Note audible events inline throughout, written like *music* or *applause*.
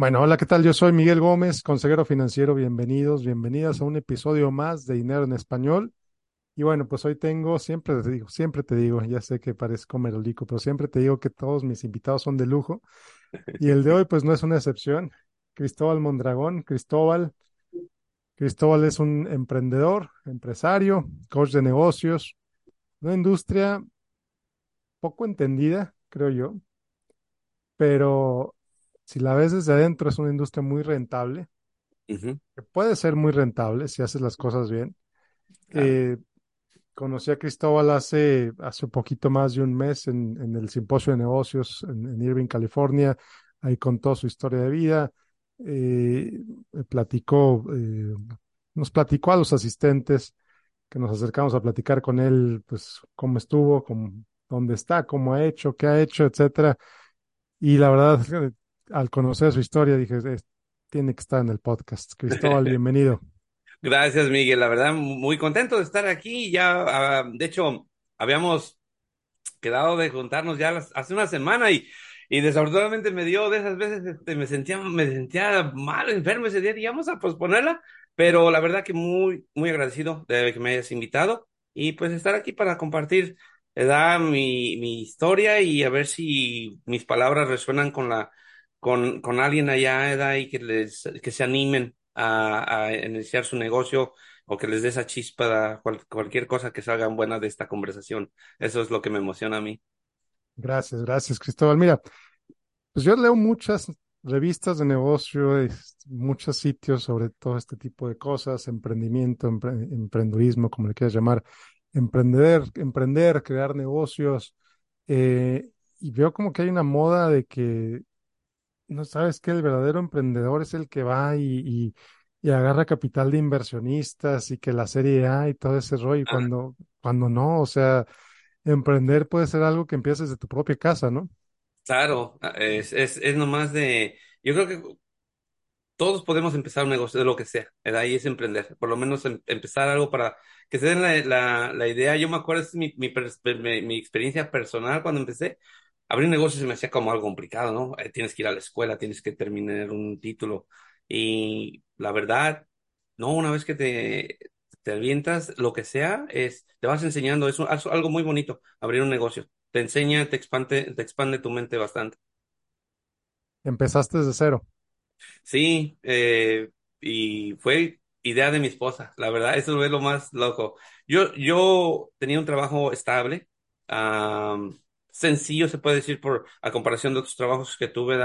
Bueno, hola, ¿qué tal? Yo soy Miguel Gómez, consejero financiero. Bienvenidos, bienvenidas a un episodio más de Dinero en Español. Y bueno, pues hoy tengo, siempre te digo, siempre te digo, ya sé que parezco merolico, pero siempre te digo que todos mis invitados son de lujo. Y el de hoy, pues no es una excepción. Cristóbal Mondragón. Cristóbal, Cristóbal es un emprendedor, empresario, coach de negocios, una industria poco entendida, creo yo, pero si la ves desde adentro, es una industria muy rentable, que puede ser muy rentable si haces las cosas bien. claro. Eh, conocí a Cristóbal hace, hace poquito más de un mes en, en el simposio de negocios en, en Irving, California. Ahí contó su historia de vida. eh, platicó, eh, nos platicó a los asistentes que nos acercamos a platicar con él, pues cómo estuvo, cómo, dónde está, cómo ha hecho, qué ha hecho, etcétera. Y la verdad, al conocer su historia, dije, "Es- tiene que estar en el podcast. *laughs* Cristóbal, bienvenido. Gracias, Miguel. La verdad, muy contento de estar aquí. Ya, ah, de hecho, habíamos quedado de juntarnos ya las- hace una semana y, y desafortunadamente me dio de esas veces, este, me sentía, me sentía mal, enfermo ese día y vamos a posponerla, pero la verdad que muy, muy agradecido de que me hayas invitado y pues estar aquí para compartir, ¿verdad? Mi, mi historia y a ver si mis palabras resuenan con la, con, con alguien allá, ¿verdad? Y que les, que se animen a, iniciar su negocio o que les dé esa chispa, cual- cualquier cosa que salga buena de esta conversación. Eso es lo que me emociona a mí. Gracias, gracias, Cristóbal. Mira, pues yo leo muchas revistas de negocio, muchos sitios sobre todo este tipo de cosas, emprendimiento, empre- emprendurismo, como le quieras llamar, emprender, emprender, crear negocios, eh, y veo como que hay una moda de que no sabes que el verdadero emprendedor es el que va y, y, y agarra capital de inversionistas y que la serie A y todo ese rollo, y cuando, cuando no, o sea, emprender puede ser algo que empieces de tu propia casa, ¿no? claro, ah, es, es, es nomás de, yo creo que todos podemos empezar un negocio de lo que sea, ¿verdad? Ahí es emprender, por lo menos em- empezar algo para que se den la, la, la idea. Yo me acuerdo, es mi, mi, pers- mi, mi experiencia personal cuando empecé. Abrir un negocio se me hacía como algo complicado, ¿no? Eh, tienes que ir a la escuela, tienes que terminar un título. Y la verdad, no, una vez que te, te avientas, lo que sea, es, te vas enseñando, es un- es algo muy bonito, abrir un negocio. Te enseña, te expande, te expande tu mente bastante. Empezaste desde cero. Sí, eh, y fue idea de mi esposa, la verdad, eso es lo más loco. Yo, yo tenía un trabajo estable, sencillo se puede decir por a comparación de otros trabajos que tuve,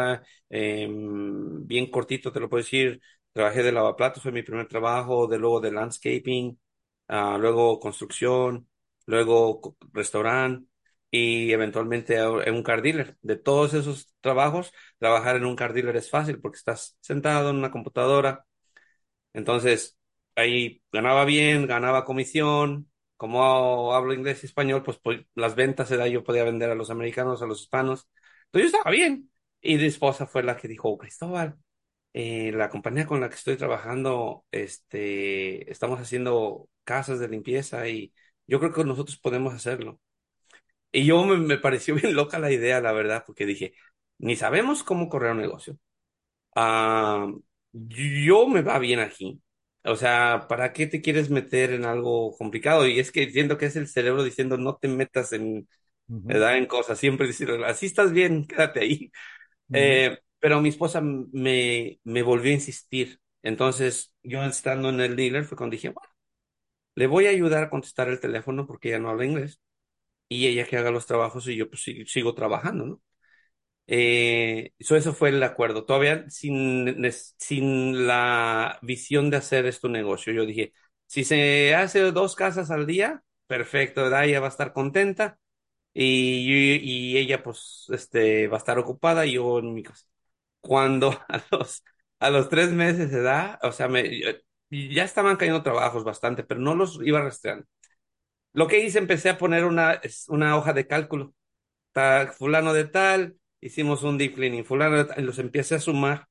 em, bien cortito te lo puedo decir. Trabajé de lavaplatos, fue mi primer trabajo, de luego de landscaping, ah, luego construcción, luego restaurante y eventualmente en un car dealer. De todos esos trabajos trabajar en un car dealer es fácil porque estás sentado en una computadora. Entonces, ahí ganaba bien, ganaba comisión. Como hablo inglés y español, pues, pues las ventas, ¿verdad? Yo podía vender a los americanos, a los hispanos. Entonces yo estaba bien. Y mi esposa fue la que dijo, "Oh, Cristóbal, eh, la compañía con la que estoy trabajando, este, estamos haciendo casas de limpieza y yo creo que nosotros podemos hacerlo. Y yo me, pareció bien loca la idea, la verdad, porque dije, ni sabemos cómo correr un negocio Ah, yo me va bien aquí. O sea, ¿para qué te quieres meter en algo complicado? Y es que siento que es el cerebro diciendo no te metas en, ¿verdad? en cosas, siempre diciendo, así estás bien, *laughs* quédate ahí. Eh, pero mi esposa me, me volvió a insistir. Entonces, yo estando en el dealer fue cuando dije, bueno, le voy a ayudar a contestar el teléfono porque ella no habla inglés y ella que haga los trabajos y yo pues sig- sigo trabajando, ¿no? Eh, so eso fue el acuerdo. Todavía sin, sin la visión de hacer esto negocio. Yo dije, si se hace dos casas al día, perfecto. Ella va a estar contenta y, y ella pues este, va a estar ocupada y yo en mi casa. Cuando *laughs* a los, a los tres meses de edad, o sea, ya estaban cayendo trabajos bastante, pero no los iba rastreando. Lo que hice, empecé a poner una, una hoja de cálculo ta- fulano de tal, hicimos un deep cleaning, fulano los empiece a sumar.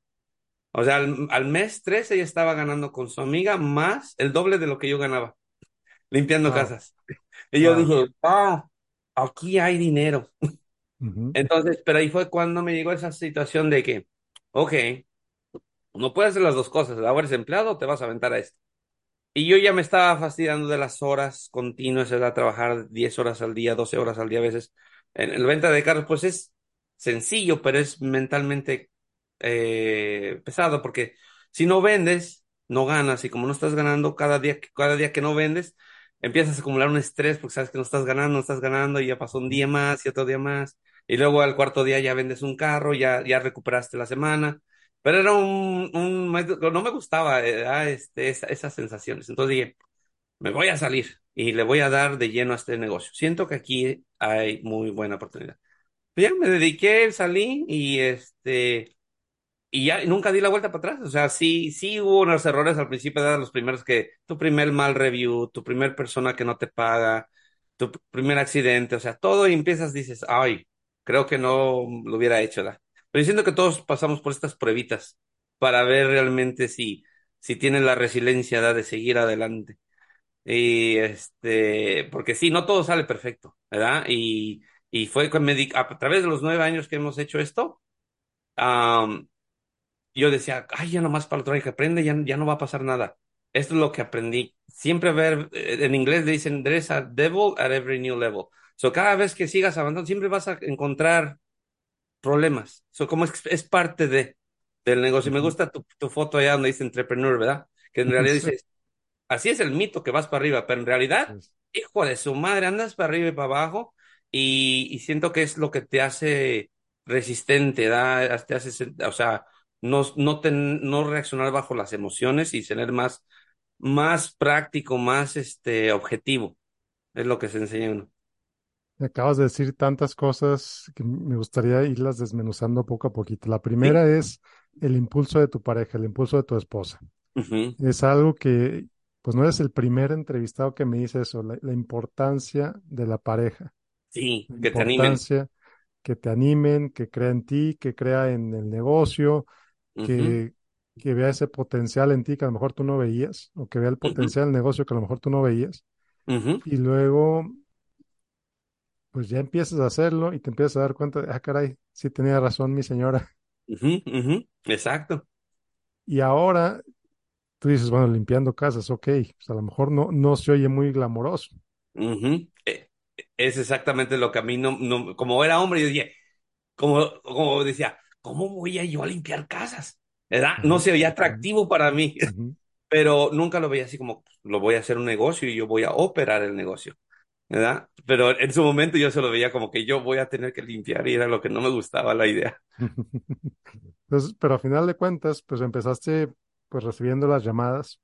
O sea, al, al mes 13 ella estaba ganando con su amiga más el doble de lo que yo ganaba, limpiando Wow, casas. Y yo wow. dije, ah, aquí hay dinero. Ujú, Entonces, pero ahí fue cuando me llegó esa situación de que, ok, no puedes hacer las dos cosas, ahora eres empleado o te vas a aventar a esto. Y yo ya me estaba fastidiando de las horas continuas, era trabajar 10 horas al día, 12 horas al día a veces. En el venta de carros, pues es sencillo, pero es mentalmente eh, pesado, porque si no vendes, no ganas, y como no estás ganando cada día, cada día que no vendes, empiezas a acumular un estrés porque sabes que no estás ganando, no estás ganando, y ya pasó un día más y otro día más, y luego al cuarto día ya vendes un carro, ya, ya recuperaste la semana, pero era un, no me gustaba era este, esa, esas sensaciones, entonces dije, me voy a salir y le voy a dar de lleno a este negocio. Siento que aquí hay muy buena oportunidad. Pues ya me dediqué, salí y este, y ya nunca di la vuelta para atrás. O sea, sí, sí hubo unos errores al principio, de los primeros que tu primer mal review, tu primer persona que no te paga, tu primer accidente, o sea, todo y empiezas, dices, ay, creo que no lo hubiera hecho, ¿verdad? Pero siento que todos pasamos por estas pruebitas para ver realmente si, si tienes la resiliencia ¿verdad? de seguir adelante. Y este, porque sí, no todo sale perfecto, ¿verdad? Y, y fue con a través de los nueve años que hemos hecho esto, um, yo decía, ay, ya nomás para otro año que aprende, ya, ya no va a pasar nada. Esto es lo que aprendí. Siempre ver, eh, en inglés le dicen, there's a devil at every new level. So, cada vez que sigas avanzando, siempre vas a encontrar problemas. So, como es, es parte de, del negocio. Me gusta tu, tu foto allá donde dice entrepreneur, ¿verdad? Que en realidad dice, así es el mito que vas para arriba, pero en realidad, hijo de su madre, andas para arriba y para abajo y, y siento que es lo que te hace resistente, ¿da? Te hace, o sea, no, no, no reaccionar bajo las emociones y ser más, más práctico, más este, objetivo. Es lo que se enseña uno. Acabas de decir tantas cosas que me gustaría irlas desmenuzando poco a poquito. La primera es el impulso de tu pareja, el impulso de tu esposa. Es algo que, pues no eres el primer entrevistado que me dice eso, la, importancia de la pareja. Sí, que te animen. Que te animen, que crea en ti, que crea en el negocio, que, que, vea ese potencial en ti que a lo mejor tú no veías, o que vea el potencial del negocio que a lo mejor tú no veías. Y luego, pues ya empiezas a hacerlo y te empiezas a dar cuenta de, ah, caray, sí tenía razón mi señora. Exacto. Y ahora tú dices, bueno, limpiando casas, ok, pues a lo mejor no, no se oye muy glamoroso. Es exactamente lo que a mí no, no como era hombre, yo dije, como, como decía, ¿cómo voy a yo a limpiar casas? ¿Verdad? No se veía atractivo para mí, *laughs* pero nunca lo veía así como, lo voy a hacer un negocio y yo voy a operar el negocio, ¿verdad? Pero en su momento yo se lo veía como que yo voy a tener que limpiar y era lo que no me gustaba la idea. *laughs* Entonces, pero a final de cuentas, pues empezaste pues recibiendo las llamadas,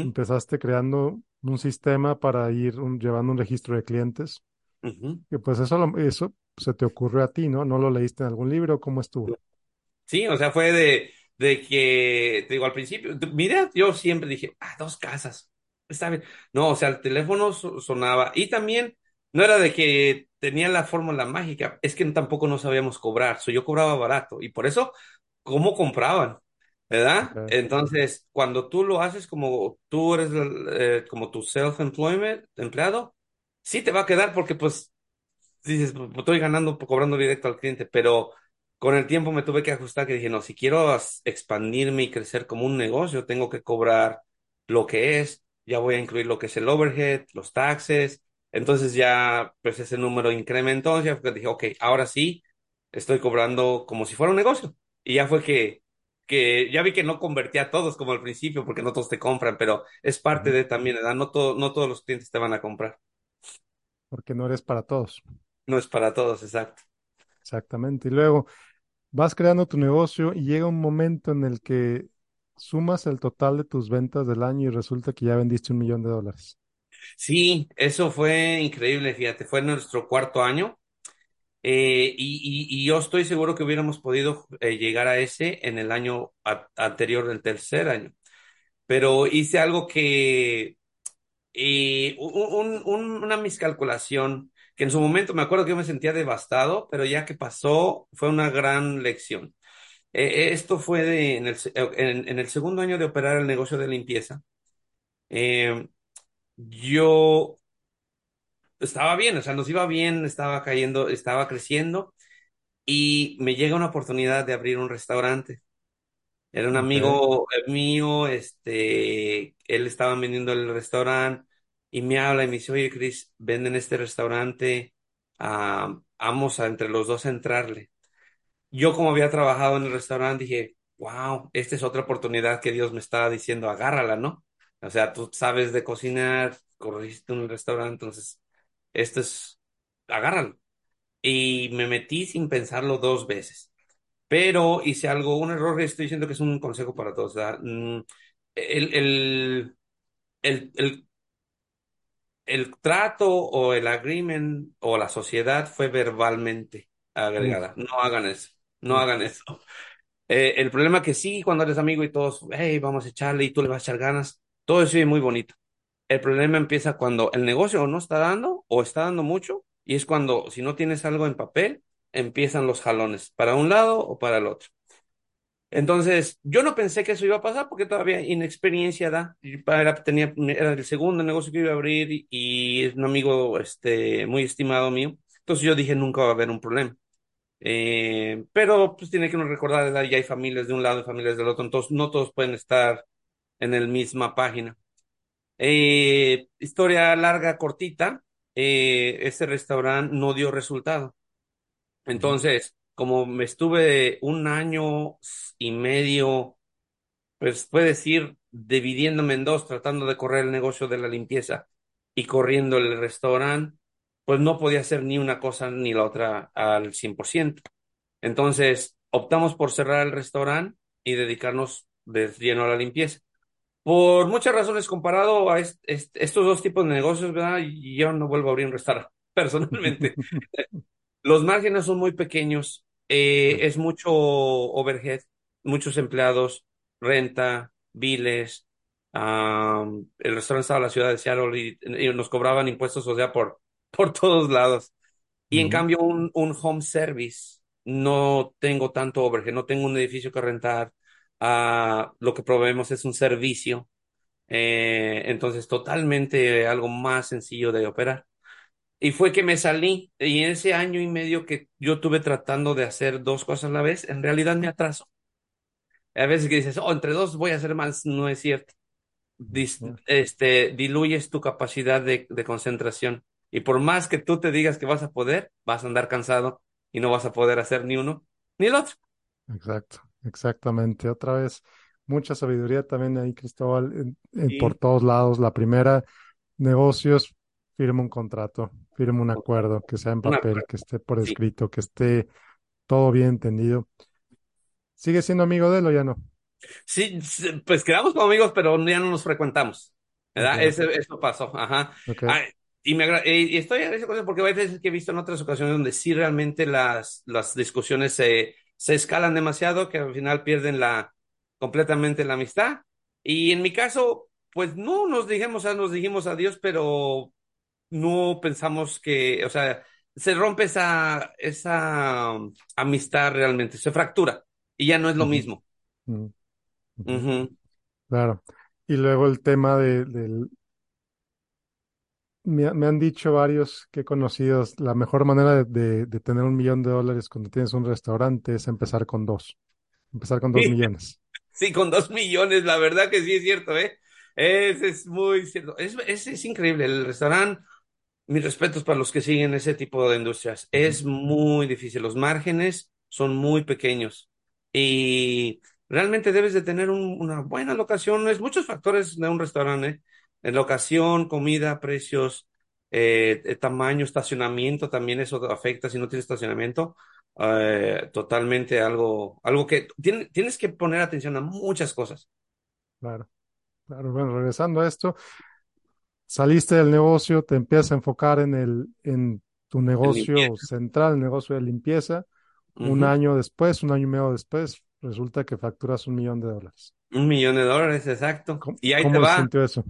empezaste creando un sistema para ir llevando un registro de clientes. Y pues eso, eso se te ocurrió a ti, ¿no? ¿No lo leíste en algún libro? ¿Cómo estuvo? Sí, o sea, fue de, de que, te digo, al principio, mira, yo siempre dije, ah, dos casas, está bien. No, o sea, el teléfono sonaba y también no era de que tenía la fórmula mágica, es que tampoco no sabíamos cobrar, so, yo cobraba barato y por eso, ¿cómo compraban? ¿Verdad? Entonces, cuando tú lo haces como tú eres eh, como tu self-employment, empleado, sí te va a quedar porque pues dices, pues, pues, estoy ganando, cobrando directo al cliente, pero con el tiempo me tuve que ajustar que dije, no, si quiero expandirme y crecer como un negocio, tengo que cobrar lo que es, ya voy a incluir lo que es el overhead, los taxes, entonces ya pues ese número incrementó, ya dije, ok, ahora sí, estoy cobrando como si fuera un negocio. Y ya fue que, que ya vi que no convertía a todos como al principio, porque no todos te compran, pero es parte de también, ¿verdad? No, todo, no todos los clientes te van a comprar. Porque no eres para todos. No es para todos, exacto. Exactamente. Y luego vas creando tu negocio y llega un momento en el que sumas el total de tus ventas del año y resulta que ya vendiste un millón de dólares. Sí, eso fue increíble, fíjate, fue nuestro cuarto año. Eh, y, yo estoy seguro que hubiéramos podido eh, llegar a ese en el año anterior del tercer año. Pero hice algo que, eh, una miscalculación que en su momento me acuerdo que yo me sentía devastado, pero ya que pasó fue una gran lección. Eh, esto fue de, en, el, en, el, segundo año de operar el negocio de limpieza. Eh, yo estaba bien, o sea, nos iba bien, estaba cayendo, estaba creciendo y me llega una oportunidad de abrir un restaurante. Era un amigo eh, mío, este, él estaba vendiendo el restaurante y me habla y me dice, oye, Chris, venden este restaurante, ah, vamos a entre los dos a entrarle. Yo como había trabajado en el restaurante dije, wow, esta es otra oportunidad que Dios me estaba diciendo, agárrala, ¿no? O sea, tú sabes de cocinar, corriste en el restaurante, entonces, esto es, agárralo. Y me metí sin pensarlo dos veces. Pero hice algo, un error, estoy diciendo que es un consejo para todos. Mm, El, el, el, el, el trato o el agreement o la sociedad fue verbalmente agregada. No hagan eso, no hagan eso. Eh, el problema que sí, cuando eres amigo y todos, hey, vamos a echarle y tú le vas a echar ganas, todo eso es muy bonito. El problema empieza cuando el negocio no está dando o está dando mucho y es cuando, si no tienes algo en papel, empiezan los jalones para un lado o para el otro. Entonces, yo no pensé que eso iba a pasar porque todavía inexperiencia da. Era, era el segundo negocio que iba a abrir y, es un amigo este, muy estimado mío. Entonces yo dije, nunca va a haber un problema. Eh, pero pues tiene que uno recordar, ya hay familias de un lado y familias del otro, entonces no todos pueden estar en la misma página. Eh, historia larga, cortita, eh, ese restaurante no dio resultado. Entonces, como me estuve un año y medio, pues puedes decir, dividiéndome en dos, tratando de correr el negocio de la limpieza y corriendo el restaurante, pues no podía hacer ni una cosa ni la otra al 100%. Entonces, optamos por cerrar el restaurante y dedicarnos de lleno a la limpieza. Por muchas razones, comparado a est- est- estos dos tipos de negocios, ¿verdad? Y yo no vuelvo a abrir un restaurante, *laughs* personalmente. *laughs* Los márgenes son muy pequeños, eh, es mucho overhead, muchos empleados, renta, biles. el restaurante estaba en la ciudad de Seattle y, y nos cobraban impuestos, o sea, por, *laughs* por todos lados. Y en cambio, un, un home service, no tengo tanto overhead, no tengo un edificio que rentar. Lo que proveemos es un servicio. eh, entonces, totalmente algo más sencillo de operar. Y fue que me salí. Y en ese año y medio que yo tuve tratando de hacer dos cosas a la vez, en realidad me atraso. A veces que dices, oh, entre dos voy a hacer más, no es cierto. Dis- este, diluyes tu capacidad de, de concentración. Y por más que tú te digas que vas a poder, vas a andar cansado y no vas a poder hacer ni uno ni el otro. Exacto, exactamente. Otra vez, mucha sabiduría también ahí, Cristóbal, en- en- por todos lados. La primera, negocios, firma un contrato, firma un acuerdo, que sea en papel, que esté por Sí. escrito, que esté todo bien entendido. ¿Sigue siendo amigo de él o ya no? Sí, pues quedamos como amigos, pero ya no nos frecuentamos. ¿Verdad? Ese- eso pasó. Ajá. Ay, y me y estoy agradecido porque hay veces que he visto en otras ocasiones donde sí realmente las, las discusiones se, se escalan demasiado, que al final pierden la, completamente la amistad. Y en mi caso, pues no nos dijimos, nos dijimos adiós, pero no pensamos que, o sea, se rompe esa, esa amistad realmente, se fractura y ya no es lo mismo. Ujú. Claro. Y luego el tema de, del, me, ha- me han dicho varios que he conocido, la mejor manera de, de- de tener un millón de dólares cuando tienes un restaurante es empezar con dos, empezar con dos millones. *laughs* Sí, con dos millones, la verdad que sí es cierto, ¿eh? Es, es muy cierto. Es, es, es increíble. El restaurante, mis respetos para los que siguen ese tipo de industrias. Es muy difícil. Los márgenes son muy pequeños y realmente debes de tener un- una buena locación. Es muchos factores de un restaurante, ¿eh? En locación, comida, precios, eh, eh, tamaño, estacionamiento, también eso afecta si no tienes estacionamiento. Eh, totalmente algo, algo que tiene- tienes que poner atención a muchas cosas. Claro, claro. Bueno, regresando a esto, saliste del negocio, te empiezas a enfocar en el, en tu negocio limpieza. central, el negocio de limpieza. Un año después, un año y medio después, resulta que facturas un millón de dólares. Un millón de dólares, exacto. ¿Cómo, Y ahí te cómo se va. sintió eso?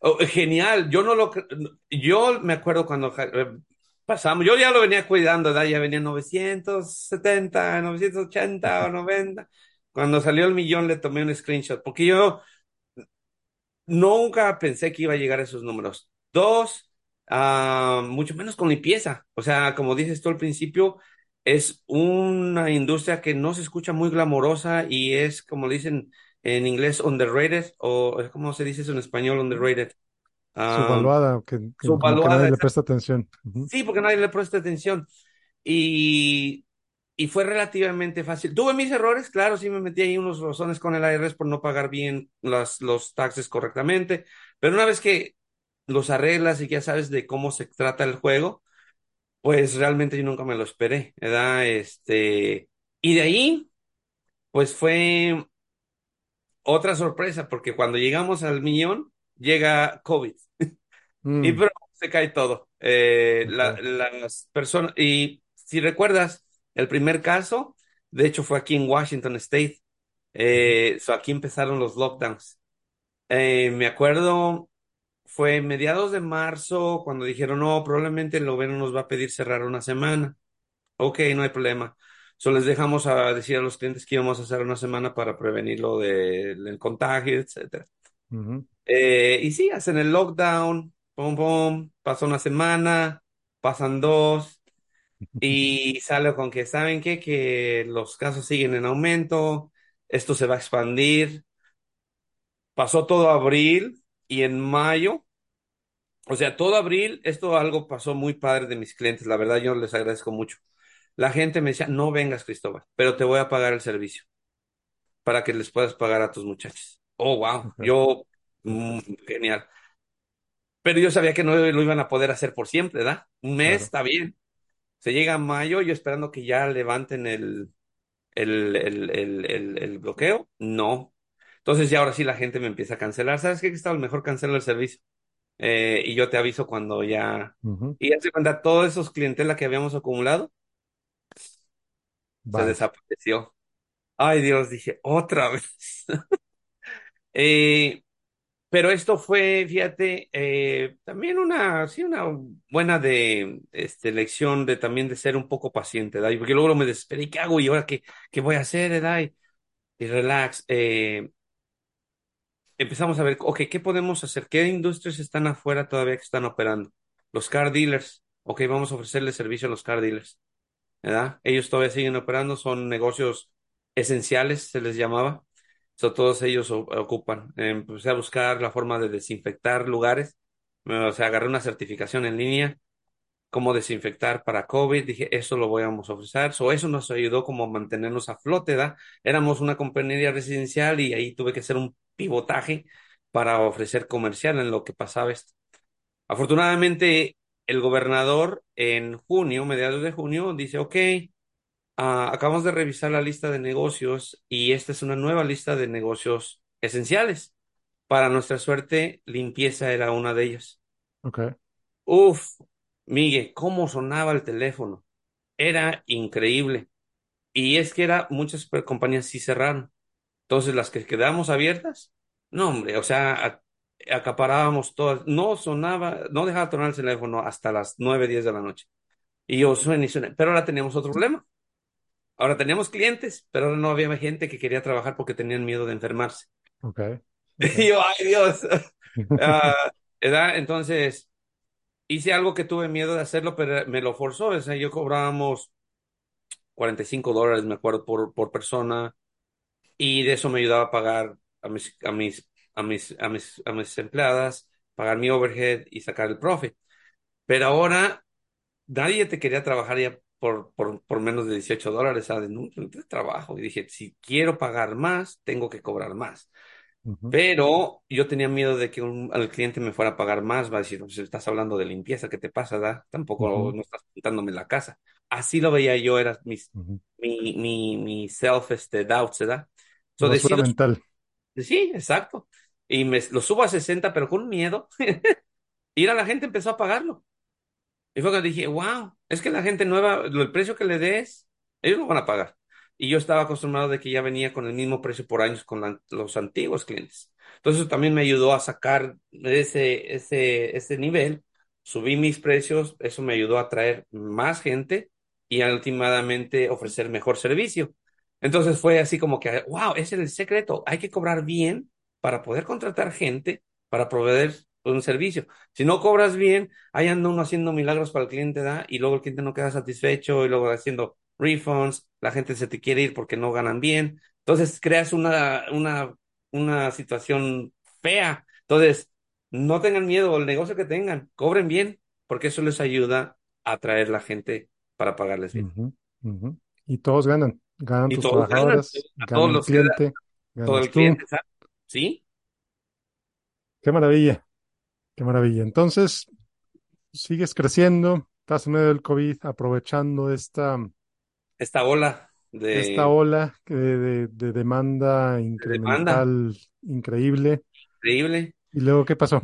Oh, genial. Yo no lo, yo me acuerdo cuando eh, pasamos, yo ya lo venía cuidando, ¿verdad? Ya venía 970, 980 o 90. Cuando salió el millón le tomé un screenshot, porque yo nunca pensé que iba a llegar a esos números. Dos, ah, mucho menos con limpieza. O sea, como dices tú al principio, es una industria que no se escucha muy glamorosa y es, como dicen en inglés, underrated, o ¿cómo se dice eso en español, underrated? Um, Subvaluada, que, que nadie subvaluada. le presta atención. Sí, porque nadie le presta atención. Y, y fue relativamente fácil. Tuve mis errores, claro, sí me metí ahí unos rozones con el IRS por no pagar bien las, los taxes correctamente, pero una vez que los arreglas y ya sabes de cómo se trata el juego, pues realmente yo nunca me lo esperé, ¿verdad? Este, y de ahí, pues fue otra sorpresa, porque cuando llegamos al millón, llega COVID. Y Mm, pero se cae todo. Eh, la- ok. las personas, y si recuerdas, el primer caso, de hecho, fue aquí en Washington State. Eh, so aquí empezaron los lockdowns. Eh, me acuerdo, fue mediados de marzo cuando dijeron, no, probablemente el gobierno nos va a pedir cerrar una semana. Ok, no hay problema. So les dejamos a decir a los clientes que íbamos a hacer una semana para prevenir lo del contagio, etcétera. Eh, y sí, hacen el lockdown, pum, pum, pasa una semana, pasan dos, y *laughs* sale con que, ¿saben qué? Que los casos siguen en aumento, esto se va a expandir. Pasó todo abril y en mayo, o sea, todo abril, esto algo pasó muy padre de mis clientes, la verdad yo les agradezco mucho. La gente me decía, no vengas, Cristóbal, pero te voy a pagar el servicio para que les puedas pagar a tus muchachos. Oh, wow, yo, mm, genial. Pero yo sabía que no lo iban a poder hacer por siempre, ¿verdad? Un mes claro. está bien. Se llega a mayo, yo esperando que ya levanten el, el, el, el, bloqueo. No. Entonces ya ahora sí la gente me empieza a cancelar. ¿Sabes qué, Cristóbal? Mejor cancela el servicio. Eh, y yo te aviso cuando ya... Y ya se cuenta, todos esos clientela que habíamos acumulado se desapareció. Ay, Dios, dije, otra vez. *laughs* Eh, Pero esto fue, fíjate, eh, también una, sí, una buena de, este, lección de también de ser un poco paciente, ¿verdad? Porque luego me desesperé, ¿qué hago? ¿Y ahora qué, qué voy a hacer, ¿verdad? Y, y relax. eh, empezamos a ver, ok, ¿qué podemos hacer? ¿Qué industrias están afuera todavía que están operando? Los car dealers. Ok, vamos a ofrecerle servicio a los car dealers, Ellos todavía siguen operando, son negocios esenciales, se les llamaba. So, todos ellos ocupan. Eh, Empecé a buscar la forma de desinfectar lugares. O sea, agarré una certificación en línea, cómo desinfectar para COVID. Dije, eso lo vamos a ofrecer. So, eso nos ayudó como a mantenernos a flote. Éramos una compañía residencial y ahí tuve que hacer un pivotaje para ofrecer comercial en lo que pasaba esto. Afortunadamente, el gobernador en junio, mediados de junio, dice, ok. Ah, acabamos de revisar la lista de negocios y esta es una nueva lista de negocios esenciales. Para nuestra suerte, limpieza era una de ellas. Ok. Uf, Miguel, cómo sonaba el teléfono. Era increíble. Y es que era, muchas compañías sí cerraron. Entonces, las que quedamos abiertas, no, hombre, o sea, a- acaparábamos todas. No sonaba, no dejaba de sonar el teléfono hasta las nueve, diez de la noche. Y yo suena y suena. Pero ahora teníamos otro problema. Ahora teníamos clientes, pero ahora no había gente que quería trabajar porque tenían miedo de enfermarse. Ok. Ok. *laughs* Y yo, ay Dios. ¿verdad? Entonces, hice algo que tuve miedo de hacerlo, pero me lo forzó. O sea, yo cobrábamos 45 dólares, me acuerdo, por, por persona, y de eso me ayudaba a pagar a mis, a mis, a mis, a mis, a mis empleadas, pagar mi overhead y sacar el profit. Pero ahora nadie te quería trabajar ya por, por, por menos de 18 dólares, ¿sabes? No, no te trabajo. Y dije, si quiero pagar más, tengo que cobrar más. Pero yo tenía miedo de que un, al cliente me fuera a pagar más, va a decir, pues estás hablando de limpieza, ¿qué te pasa, da? Tampoco ujú, no estás pintándome la casa. Así lo veía yo, era mis, ujú. mi, mi, mi self, este, doubts, ¿verdad? So Basura decido, mental. sí, exacto. Y me lo subo a 60 pero con miedo. *laughs* A la gente empezó a pagarlo. Y fue cuando dije, wow, es que la gente nueva, el precio que le des, ellos lo van a pagar. Y yo estaba acostumbrado de que ya venía con el mismo precio por años con los antiguos clientes. Entonces eso también me ayudó a sacar ese, ese, ese nivel. Subí mis precios, eso me ayudó a atraer más gente y últimamente ofrecer mejor servicio. Entonces fue así como que, wow, ese es el secreto. Hay que cobrar bien para poder contratar gente para proveer un servicio. Si no cobras bien, ahí anda uno haciendo milagros para el cliente, ¿da? Y luego el cliente no queda satisfecho y luego haciendo refunds, la gente se te quiere ir porque no ganan bien. Entonces creas una, una, una situación fea. Entonces, no tengan miedo, el negocio que tengan, cobren bien, porque eso les ayuda a atraer la gente para pagarles bien. Y todos ganan. Ganan Y tus todos ganan, trabajadores, a gana todos el los cliente, todo ganas el tú. cliente, ¿sabes? ¿Sí? Qué maravilla, qué maravilla. Entonces, sigues creciendo, estás en medio del COVID, aprovechando esta, Esta ola esta de, ola de, de- de demanda de demanda, incremental increíble. increíble. ¿Y luego qué pasó?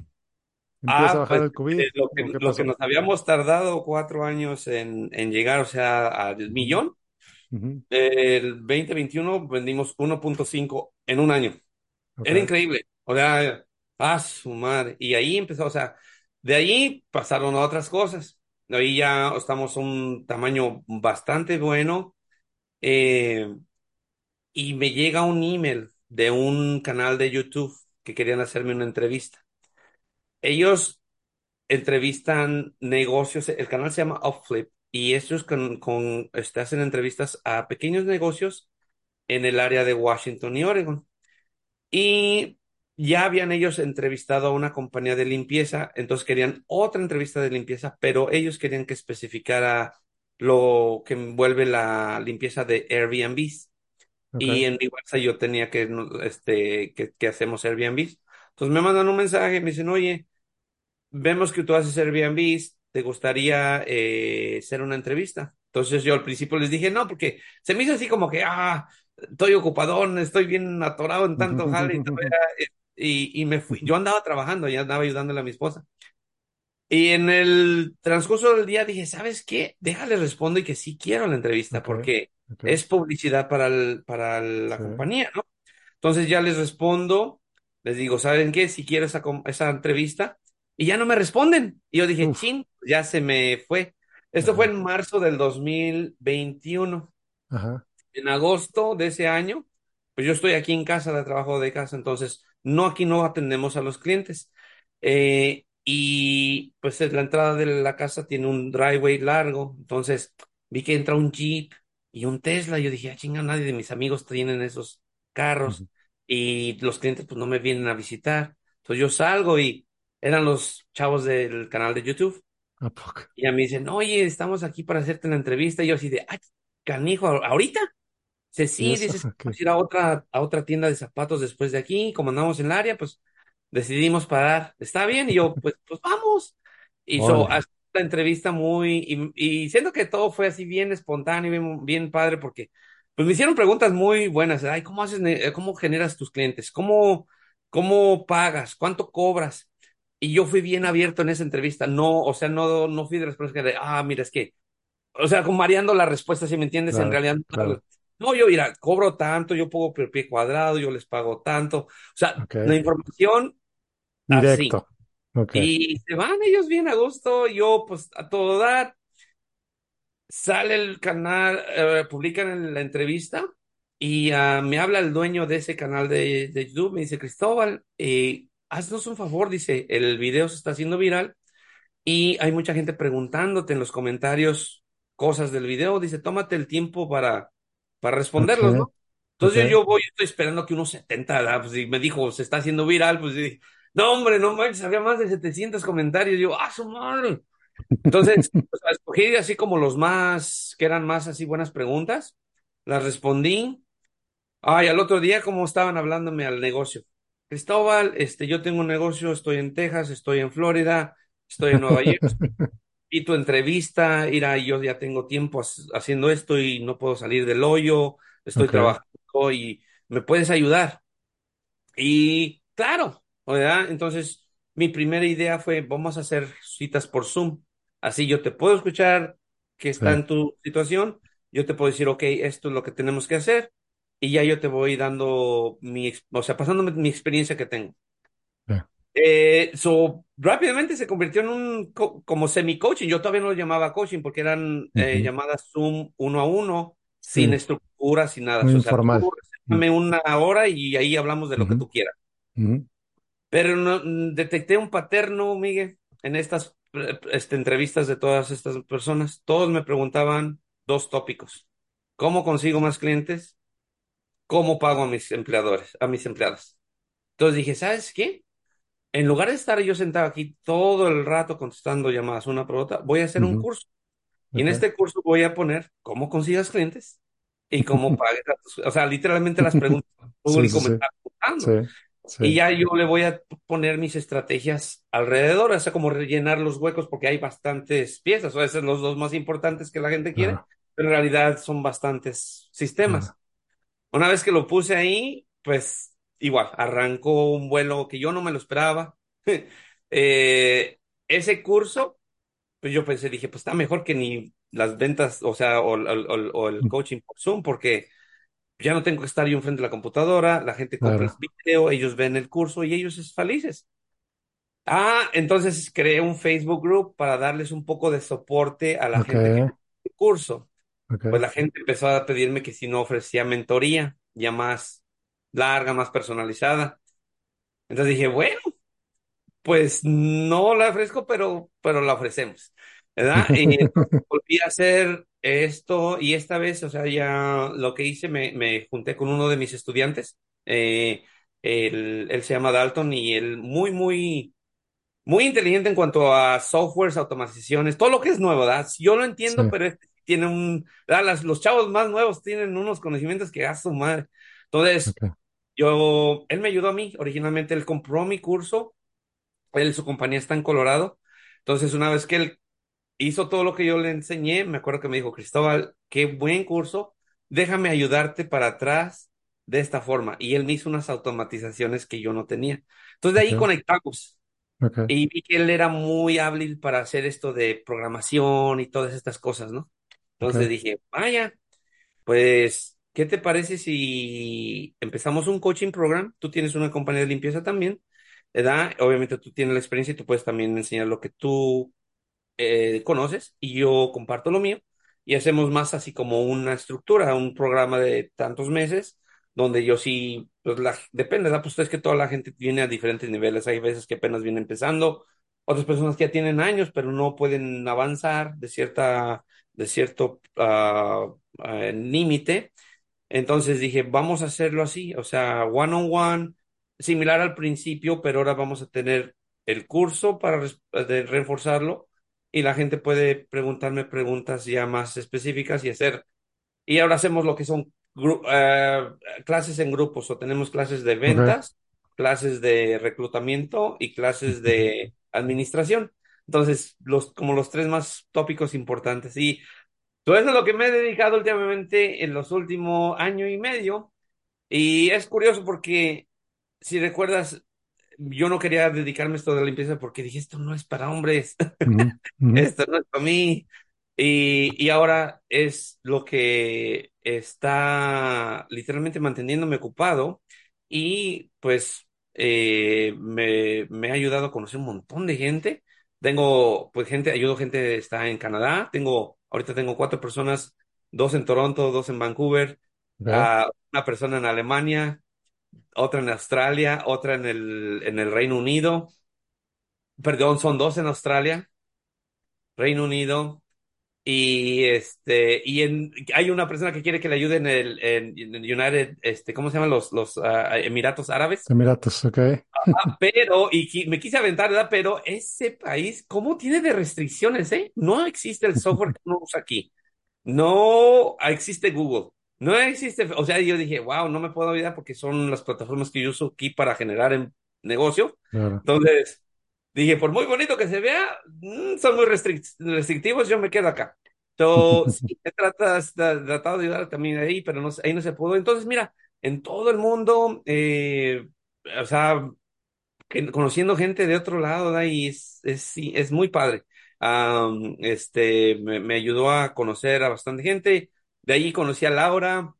¿Empieza a Ah, bajar pues el COVID eh, lo que, lo nos habíamos tardado cuatro años en, en llegar, o sea, al millón, ujú. eh, el 2021 vendimos 1.5 en un año. Ok, Era increíble. O sea, a su madre. Y ahí empezó, o sea, de ahí pasaron otras cosas. Ahí ya estamos un tamaño bastante bueno. eh, y me llega un email de un canal de YouTube que querían hacerme una entrevista. Ellos entrevistan negocios, el canal se llama Upflip y estos con, con este, hacen entrevistas a pequeños negocios en el área de Washington y Oregon. Y ya habían ellos entrevistado a una compañía de limpieza, entonces querían otra entrevista de limpieza, pero ellos querían que especificara lo que envuelve la limpieza de Airbnbs. Y ok. en mi WhatsApp yo tenía que, este, que, que hacemos Airbnbs. Entonces me mandan un mensaje, me dicen, oye, vemos que tú haces Airbnbs, ¿te gustaría eh, hacer una entrevista? Entonces yo al principio les dije, no, porque se me hizo así como que, ah, estoy ocupadón, estoy bien atorado en tanto jale y *laughs* eh, y, y me fui. Yo andaba trabajando, ya andaba ayudándole a mi esposa. Y en el transcurso del día dije, ¿sabes qué? Déjale respondo y que sí quiero la entrevista Ok, porque ok. es publicidad para, el- para la Sí. compañía, ¿no? Entonces ya les respondo, les digo, ¿saben qué? Si quiero esa, esa entrevista y ya no me responden. Y yo dije, Uf, chin, ya se me fue. Esto fue ajá, en marzo del 2021. ajá. En agosto de ese año, pues yo estoy aquí en casa, de trabajo de casa, entonces no aquí no atendemos a los clientes. Eh, y pues la entrada de la casa tiene un driveway largo, entonces vi que entra un Jeep y un Tesla. Yo dije, ah, chinga, nadie de mis amigos tienen esos carros y los clientes pues no me vienen a visitar. Entonces yo salgo y eran los chavos del canal de YouTube. ¿A poco? Y ya me dicen, oye, estamos aquí para hacerte la entrevista. Y yo así de, ay, canijo, ¿ahorita? ¿Y sí, dices, Ok. vamos a ir a otra, a otra tienda de zapatos después de aquí, como andamos en el área, pues decidimos parar. ¿Está bien? Y yo, *laughs* pues, pues vamos. Hizo Órale. la entrevista muy, y, y siento que todo fue así bien espontáneo, bien, bien padre, porque pues me hicieron preguntas muy buenas. Ay, ¿cómo haces, cómo generas tus clientes? ¿Cómo, cómo pagas? ¿Cuánto cobras? Y yo fui bien abierto en esa entrevista. No, o sea, no, no fui de personas que, de, ah, mira, es que o sea, como mareando la respuesta, si me entiendes, en realidad, claro. No, yo, mira, cobro tanto, yo pongo por pie cuadrado, yo les pago tanto, o sea, la información así. Directo. Y se van ellos bien a gusto, yo pues a todo dar, sale el canal, eh, publican la entrevista y ah, me habla el dueño de ese canal de, de YouTube, me dice, Cristóbal, eh, haznos un favor, dice, el video se está haciendo viral y hay mucha gente preguntándote en los comentarios cosas del video. Dice, tómate el tiempo para, para responderlos, ¿no? Entonces yo, yo voy, estoy esperando que unos 70, ¿verdad? Pues, y me dijo, se está haciendo viral, pues y, no, hombre, no manches, había más de 700 comentarios. Yo, ¡ah, su madre! Entonces, *laughs* pues, escogí así como los más, que eran más así buenas preguntas, las respondí. Ay, al otro día, como estaban hablándome al negocio. Cristóbal, este, yo tengo un negocio, estoy en Texas, estoy en Florida, estoy en Nueva York *laughs* y tu entrevista, mira, yo ya tengo tiempo ha- haciendo esto y no puedo salir del hoyo, estoy trabajando y me puedes ayudar. Y claro, ¿verdad? Entonces, mi primera idea fue, vamos a hacer citas por Zoom. Así yo te puedo escuchar que está Sí. en tu situación, yo te puedo decir, ok, esto es lo que tenemos que hacer, y ya yo te voy dando mi, o sea, pasándome mi experiencia que tengo. Sí. Eh, so, rápidamente se convirtió en un co- como semi-coaching. Yo todavía no lo llamaba coaching porque eran eh, Ujú. llamadas Zoom uno a uno, sin Sí. estructura, sin nada. Muy O sea, informal. tú Mm, dame una hora y ahí hablamos de lo que ujú, tú quieras. Pero no, mm, detecté un paterno, Miguel, en estas eh, este, entrevistas de todas estas personas. Todos me preguntaban dos tópicos. cómo consigo más clientes, cómo pago a mis empleadores, a mis empleados. Entonces dije, ¿sabes qué? En lugar de estar yo sentado aquí todo el rato contestando llamadas una por otra, voy a hacer un curso. Y en este curso voy a poner cómo consigas clientes y cómo *laughs* pagues a tus- O sea, literalmente las preguntas que el Sí, sí, público me sí, está sí, preguntando. sí, Y ya yo le voy a poner mis estrategias alrededor, o sea, como rellenar los huecos, porque hay bastantes piezas, o sea, son los dos más importantes que la gente quiere, pero en realidad son bastantes sistemas. Una vez que lo puse ahí, pues igual, arrancó un vuelo que yo no me lo esperaba. *laughs* Eh, ese curso, pues yo pensé, dije, pues está mejor que ni las ventas, o sea, o, o- o- o el coaching por Zoom, porque ya no tengo que estar yo enfrente de la computadora, la gente compra el video, ellos ven el curso y ellos es felices. Ah, entonces creé un Facebook group para darles un poco de soporte a la gente que el curso. Pues la gente empezó a pedirme que si no ofrecía mentoría, ya más larga, más personalizada. Entonces dije, bueno, pues no la ofrezco, pero, pero la ofrecemos, ¿verdad? Y *laughs* entonces volví a hacer esto y esta vez, o sea, ya lo que hice, me, me junté con uno de mis estudiantes. eh, él, él se llama Dalton y él muy, muy muy inteligente en cuanto a softwares, automatizaciones, todo lo que es nuevo, ¿verdad? Yo lo Sí, entiendo, pero tiene un, ¿verdad? Las- los chavos más nuevos tienen unos conocimientos que a su madre. Entonces, yo, él me ayudó a mí, originalmente él compró mi curso, él, su compañía está en Colorado. Entonces, una vez que él hizo todo lo que yo le enseñé, me acuerdo que me dijo, Cristóbal, qué buen curso, déjame ayudarte para atrás de esta forma. Y él me hizo unas automatizaciones que yo no tenía. Entonces, de ahí conectamos. ok, Y vi que él era muy hábil para hacer esto de programación y todas estas cosas, ¿no? Entonces ok, dije, vaya, pues, ¿qué te parece si empezamos un coaching program? Tú tienes una compañía de limpieza también, ¿verdad? Obviamente tú tienes la experiencia y tú puedes también enseñar lo que tú eh, conoces y yo comparto lo mío y hacemos más así como una estructura, un programa de tantos meses donde yo sí, pues la, depende, ¿verdad? Pues es que toda la gente viene a diferentes niveles, hay veces que apenas viene empezando, otras personas que ya tienen años pero no pueden avanzar de cierta, de cierto ah, ah, límite entonces dije, vamos a hacerlo así, o sea, one on one, similar al principio, pero ahora vamos a tener el curso para de reforzarlo y la gente puede preguntarme preguntas ya más específicas y hacer. Y ahora hacemos lo que son eh, clases en grupos, o tenemos clases de ventas, clases de reclutamiento y clases de administración. Entonces, los, como los tres más tópicos importantes. Y todo eso es lo que me he dedicado últimamente en los últimos año y medio. Y es curioso porque, si recuerdas, yo no quería dedicarme a esto de la limpieza porque dije, esto no es para hombres, *laughs* esto no es para mí. Y, y ahora es lo que está literalmente manteniéndome ocupado y pues eh, me, me ha ayudado a conocer un montón de gente. Tengo, pues gente, ayudo gente, está en Canadá, tengo, ahorita tengo cuatro personas, dos en Toronto, dos en Vancouver, ah, una persona en Alemania, otra en Australia, otra en el, en el Reino Unido, perdón, son dos en Australia, Reino Unido. Y este, y en, hay una persona que quiere que le ayude en el en, en United, este, ¿cómo se llaman los, los ah, Emiratos Árabes? Emiratos, ok. Ah, pero, y qui- me quise aventar, ¿verdad? Pero ese país, ¿cómo tiene de restricciones, eh? No existe el software que uno usa aquí. No existe Google. No existe, o sea, yo dije, wow, no me puedo olvidar porque son las plataformas que yo uso aquí para generar em- negocio. Claro. Entonces, dije, por muy bonito que se vea, mm, son muy restric- restrictivos, yo me quedo acá. Entonces, *laughs* sí, he tratado, de ayudar también ahí, pero no, ahí no se pudo. Entonces, mira, en todo el mundo, eh, o sea, conociendo gente de otro lado, ¿verdad? Y es, es, sí, es muy padre. Am, este, me, me ayudó a conocer a bastante gente. De ahí conocí a Laura.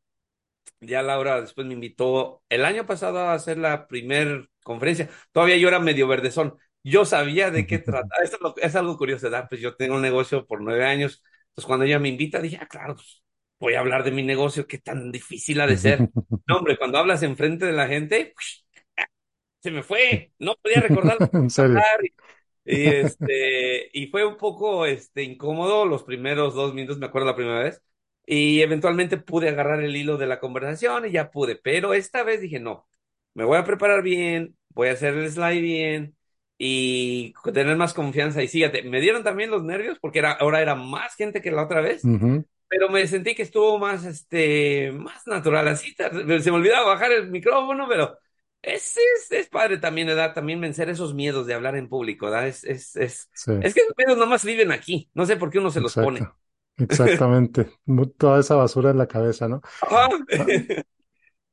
Ya Laura después me invitó el año pasado a hacer la primer conferencia. Todavía yo era medio verdezón. Yo sabía de qué *laughs* trataba. Esto es, es algo curioso, ¿verdad? Pues yo tengo un negocio por nueve años. Entonces cuando ella me invita, dije, ah, claro, pues voy a hablar de mi negocio. Qué tan difícil ha de ser. *laughs* No, hombre, cuando hablas enfrente de la gente, se me fue. No podía recordar. *laughs* Y este, y fue un poco este incómodo los primeros dos minutos, me acuerdo la primera vez, y eventualmente pude agarrar el hilo de la conversación y ya pude, pero esta vez dije, no, me voy a preparar bien, voy a hacer el slide bien y tener más confianza. Y fíjate, me dieron también los nervios porque era, ahora era más gente que la otra vez, Ujú, pero me sentí que estuvo más, este, más natural. Así se me olvidaba bajar el micrófono, pero es, es, es padre también, ¿verdad? También vencer esos miedos de hablar en público, ¿verdad? Es, es, es, Sí, es que esos miedos nomás viven aquí. No sé por qué uno se los pone. Exactamente. Toda esa basura en la cabeza, ¿no? Ah,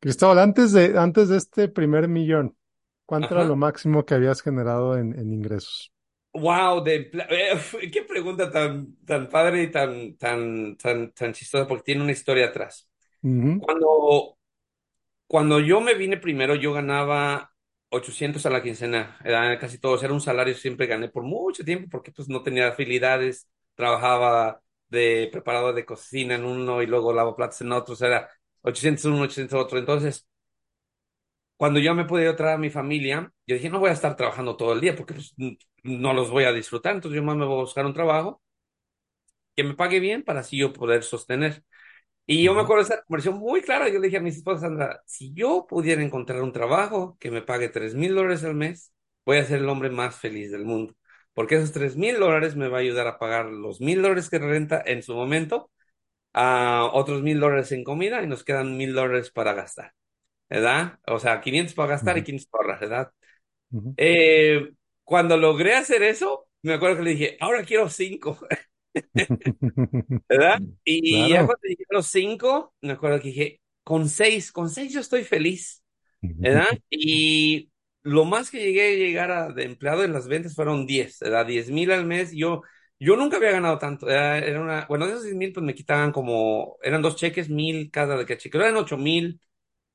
Cristóbal, antes de, antes de este primer millón, ¿cuánto era lo máximo que habías generado en, en ingresos? Wow, de, eh, *laughs* qué pregunta tan, tan padre y tan, tan, tan, tan chistosa, porque tiene una historia atrás. Ujú, Cuando, cuando yo me vine primero, yo ganaba 800 a la quincena, era casi todos, era un salario, siempre gané por mucho tiempo, porque pues no tenía afilidades, trabajaba de preparador de cocina en uno y luego lavaplatos en otro, o sea, era 800 uno, 800 otro. Entonces, cuando yo me pude otra a mi familia, yo dije, no voy a estar trabajando todo el día porque pues, no los voy a disfrutar, entonces yo más me voy a buscar un trabajo que me pague bien para así yo poder sostener. Y yo me acuerdo de esa conversación muy clara, yo le dije a mi esposa Sandra, si yo pudiera encontrar un trabajo que me pague tres mil dólares al mes, voy a ser el hombre más feliz del mundo, porque esos tres mil dólares me va a ayudar a pagar los mil dólares que renta en su momento, a otros mil dólares en comida y nos quedan mil dólares para gastar. ¿Verdad? O sea, 500 para gastar y ujú, 500 para ahorrar, ¿verdad? ujú. Eh, cuando logré hacer eso, me acuerdo que le dije, ahora quiero cinco, *laughs* ¿verdad? Y ya Claro. cuando llegué a los cinco, me acuerdo que dije, con seis, con seis yo estoy feliz, ¿verdad? Y lo más que llegué a llegar a, de empleado en las ventas fueron diez, ¿verdad? Diez mil al mes. Yo, yo nunca había ganado tanto. Era, era una, bueno, de esos diez mil, pues me quitaban como, eran dos cheques, mil cada de que cheque, eran ocho mil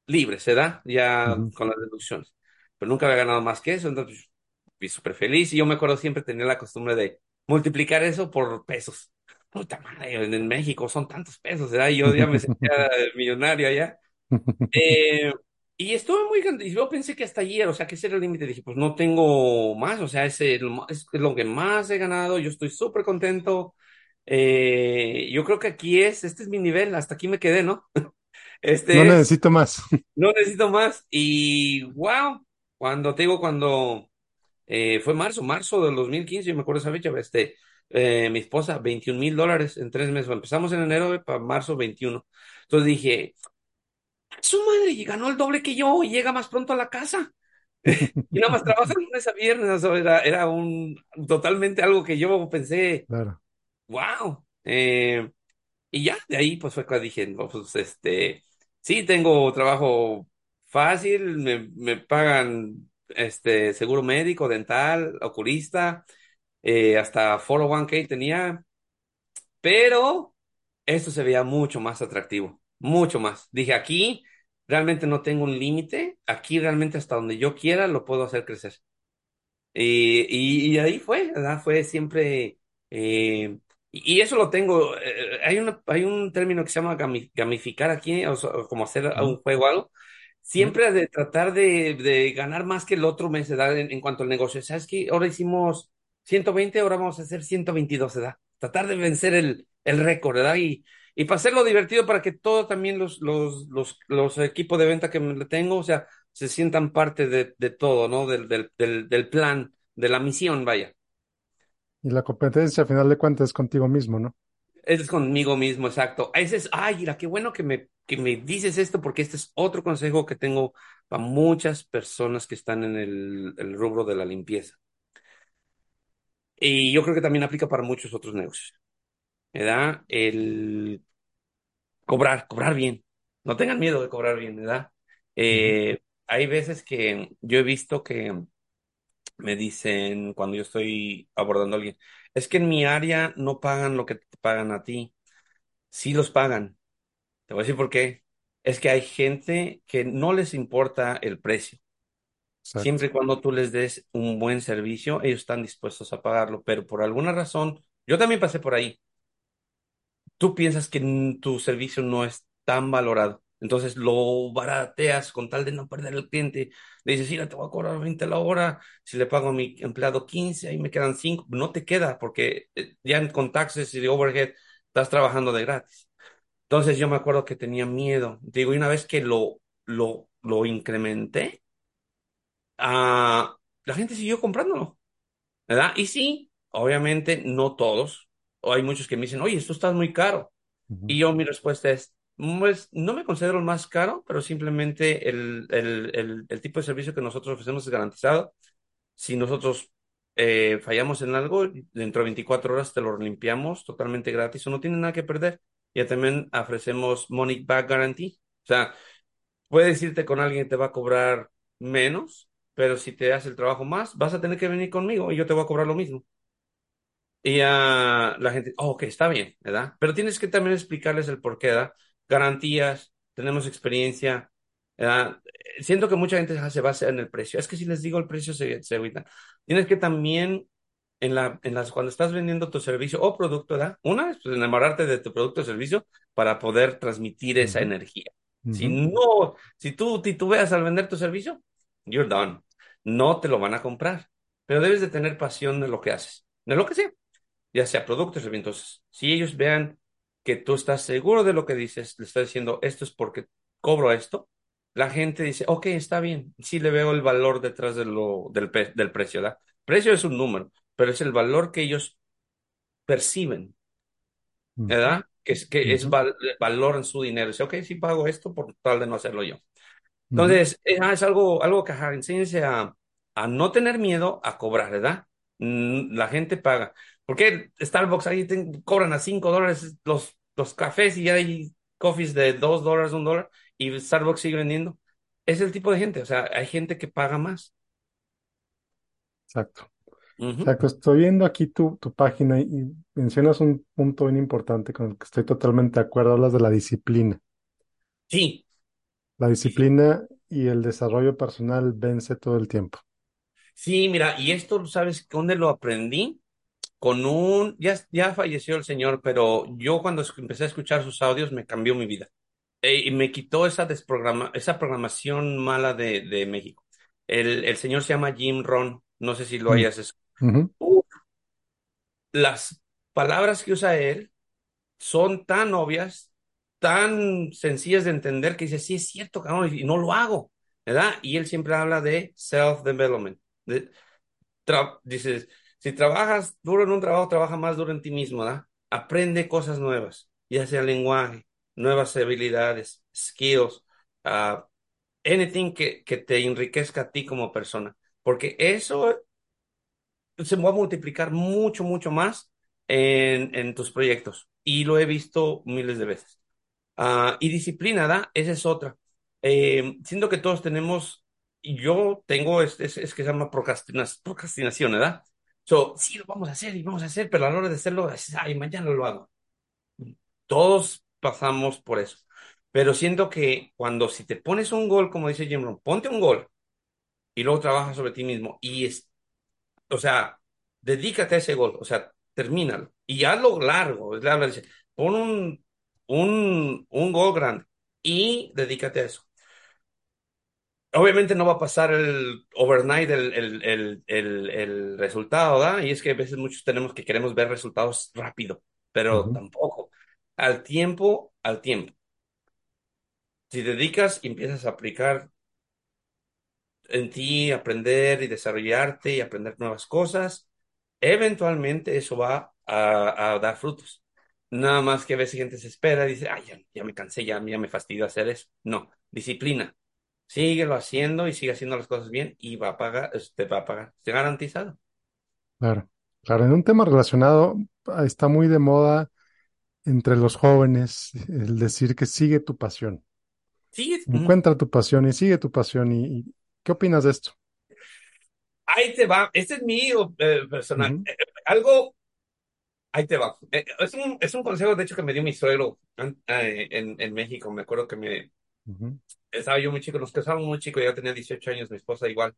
libre, se da ya con las deducciones. Pero nunca había ganado más que eso, entonces pues, fui súper feliz y yo me acuerdo siempre tenía la costumbre de multiplicar eso por pesos. Puta madre, en, México son tantos pesos, ¿verdad? Y yo ya me sentía *laughs* millonario allá. Eh, y estuve muy, y yo pensé que hasta ayer, o sea, que ese era el límite. Dije, pues no tengo más, o sea, es, el ma- es lo que más he ganado, yo estoy súper contento. Eh, yo creo que aquí es, este es mi nivel, hasta aquí me quedé, ¿no? *laughs* No Este es necesito más. *laughs* no necesito más. Y wow, cuando te digo, cuando eh, fue marzo, marzo del 2015, yo me acuerdo esa fecha, este, eh, mi esposa, 21 mil dólares en tres meses. Empezamos en enero para marzo 21. Entonces dije, su madre, y ganó el doble que yo y llega más pronto a la casa. *laughs* Y nada más trabaja lunes a viernes. o sea, era, era un totalmente algo que yo pensé, Claro. wow. Y ya, de ahí pues fue cuando dije, no, pues este, sí, tengo trabajo fácil, me, me pagan este seguro médico, dental, oculista, eh, hasta 401k tenía, pero esto se veía mucho más atractivo, mucho más. Dije, aquí realmente no tengo un límite, aquí realmente hasta donde yo quiera lo puedo hacer crecer. Y, y, ahí fue. Fue siempre, eh, y, eso lo tengo, eh, hay una, hay un término que se llama gami- gamificar aquí, o, sea, como hacer un juego o algo, siempre de tratar de, de ganar más que el otro mes, ¿verdad? En, en cuanto al negocio, ¿sabes qué? Ahora hicimos 120 ahora vamos a hacer 122, ¿verdad? Tratar de vencer el, el récord, ¿verdad? Y, y para hacerlo divertido, para que todos también los, los, los, los equipos de venta que me tengo, o sea, se sientan parte de, de todo, ¿no? Del, del, del, del plan, de la misión, vaya. Y la competencia, a final de cuentas, es contigo mismo, ¿no? Es conmigo mismo, exacto. Ese es, ay, mira, qué bueno que me, que me dices esto, porque este es otro consejo que tengo para muchas personas que están en el, el rubro de la limpieza. Y yo creo que también aplica para muchos otros negocios, ¿verdad? El cobrar, cobrar bien. No tengan miedo de cobrar bien, ¿verdad? Eh, hay veces que yo he visto que me dicen cuando yo estoy abordando a alguien, es que en mi área no pagan lo que te pagan a ti. Sí los pagan. Te voy a decir por qué. Es que hay gente que no les importa el precio. Exacto. Siempre y cuando tú les des un buen servicio, ellos están dispuestos a pagarlo. Pero por alguna razón, yo también pasé por ahí. Tú piensas que tu servicio no es tan valorado. Entonces lo barateas con tal de no perder el cliente. Le dices, mira, te voy a cobrar 20 la hora. Si le pago a mi empleado 15 ahí me quedan 5. No te queda porque eh, ya con taxes y de overhead estás trabajando de gratis. Entonces yo me acuerdo que tenía miedo. Digo, y una vez que lo, lo, lo incrementé, ah, la gente siguió comprándolo, ¿verdad? Y sí, obviamente no todos. O hay muchos que me dicen, oye, esto está muy caro. Y yo mi respuesta es, pues no me considero el más caro, pero simplemente el, el, tipo de servicio que nosotros ofrecemos es garantizado. Si nosotros eh, fallamos en algo, dentro de 24 horas te lo limpiamos totalmente gratis o no tiene nada que perder. Y también ofrecemos money back guarantee. O sea, puedes irte con alguien que te va a cobrar menos, pero si te hace el trabajo más, vas a tener que venir conmigo y yo te voy a cobrar lo mismo. Y a la gente, oh, ok, está bien, ¿verdad? Pero tienes que también explicarles el porqué, ¿verdad? Garantías, tenemos experiencia. Siento que mucha gente se basa en el precio. Es que si les digo el precio se, se agüitan. Tienes que también, en la, en las, cuando estás vendiendo tu servicio o producto, ¿verdad? Una es pues, enamorarte de tu producto o servicio para poder transmitir esa energía. Si ujú, no, si tú titubeas al vender tu servicio, you're done. No te lo van a comprar. Pero debes de tener pasión de lo que haces, de lo que sea ya sea productos o entonces, si ellos vean que tú estás seguro de lo que dices, le estás diciendo esto es porque cobro esto, la gente dice, ok, está bien, sí le veo el valor detrás de lo, del, del precio, ¿verdad? Precio es un número, pero es el valor que ellos perciben, ¿verdad? Que es, que es val- valor en su dinero. Dice, ok, sí pago esto por tal de no hacerlo yo. Entonces, ah, es algo, algo que enséñense a, a no tener miedo a cobrar, ¿verdad? Mm, La gente paga. Porque Starbucks ahí te cobran a 5 dólares los, los cafés y hay coffees de 2 dólares, un dólar, y Starbucks sigue vendiendo. Es el tipo de gente, o sea, hay gente que paga más. Exacto. Ujú. Exacto. Estoy viendo aquí tu, tu página y mencionas un punto bien importante con el que estoy totalmente de acuerdo. Hablas de la disciplina. Sí, La disciplina y el desarrollo personal vence todo el tiempo. sí, mira, y esto, ¿sabes dónde lo aprendí? Con un, ya, ya falleció el señor, pero yo cuando empecé a escuchar sus audios me cambió mi vida. eh, y me quitó esa desprograma, esa programación mala de, de México. El, el señor se llama Jim Ron, no sé si lo Mm, hayas escuchado. Las palabras que usa él son tan obvias, tan sencillas de entender que dice, sí es cierto, cabrón, y no lo hago, ¿verdad? Y él siempre habla de self-development. De, dices, si trabajas duro en un trabajo, trabaja más duro en ti mismo, ¿verdad? Aprende cosas nuevas, ya sea lenguaje, nuevas habilidades, skills, ah, anything que, que te enriquezca a ti como persona, porque eso se va a multiplicar mucho, mucho más en, en tus proyectos. Y lo he visto miles de veces. Ah, y disciplina, ¿da? Esa es otra. Eh, siento que todos tenemos, yo tengo, es, es, es que se llama procrastinación, ¿verdad? So, sí, lo vamos a hacer y vamos a hacer, pero a la hora de hacerlo, es, ay, mañana lo hago. Todos pasamos por eso. Pero siento que cuando si te pones un gol, como dice Jim Rohn, ponte un gol y luego trabaja sobre ti mismo. Y es, o sea, dedícate a ese gol, o sea, termínalo. Y hazlo largo. Es la dice, pon un, un, un gol grande y dedícate a eso. Obviamente no va a pasar el overnight el, el, el, resultado, ¿da? Y es que a veces muchos tenemos que queremos ver resultados rápido, pero tampoco. Al tiempo, al tiempo. Si dedicas y empiezas a aplicar en ti, aprender y desarrollarte y aprender nuevas cosas, eventualmente eso va a, a dar frutos. Nada más que a veces gente se espera y dice, ay, ya, ya me cansé, ya, ya me fastidio hacer eso. No, disciplina. Síguelo haciendo y sigue haciendo las cosas bien y va a pagar, te va a pagar. Estoy garantizado. Claro. Claro. En un tema relacionado, ah, está muy de moda entre los jóvenes el decir que sigue tu pasión. Sí, Encuentra tu pasión y sigue tu pasión. ¿Y, y qué opinas de esto? ahí te va. Este es mi eh, personal. Eh, eh, algo, ahí te va. Eh, es un, es un consejo, de hecho, que me dio mi suegro en, en México. Me acuerdo que me, estaba yo muy chico, nos casamos muy chico, ya tenía 18 años, mi esposa igual.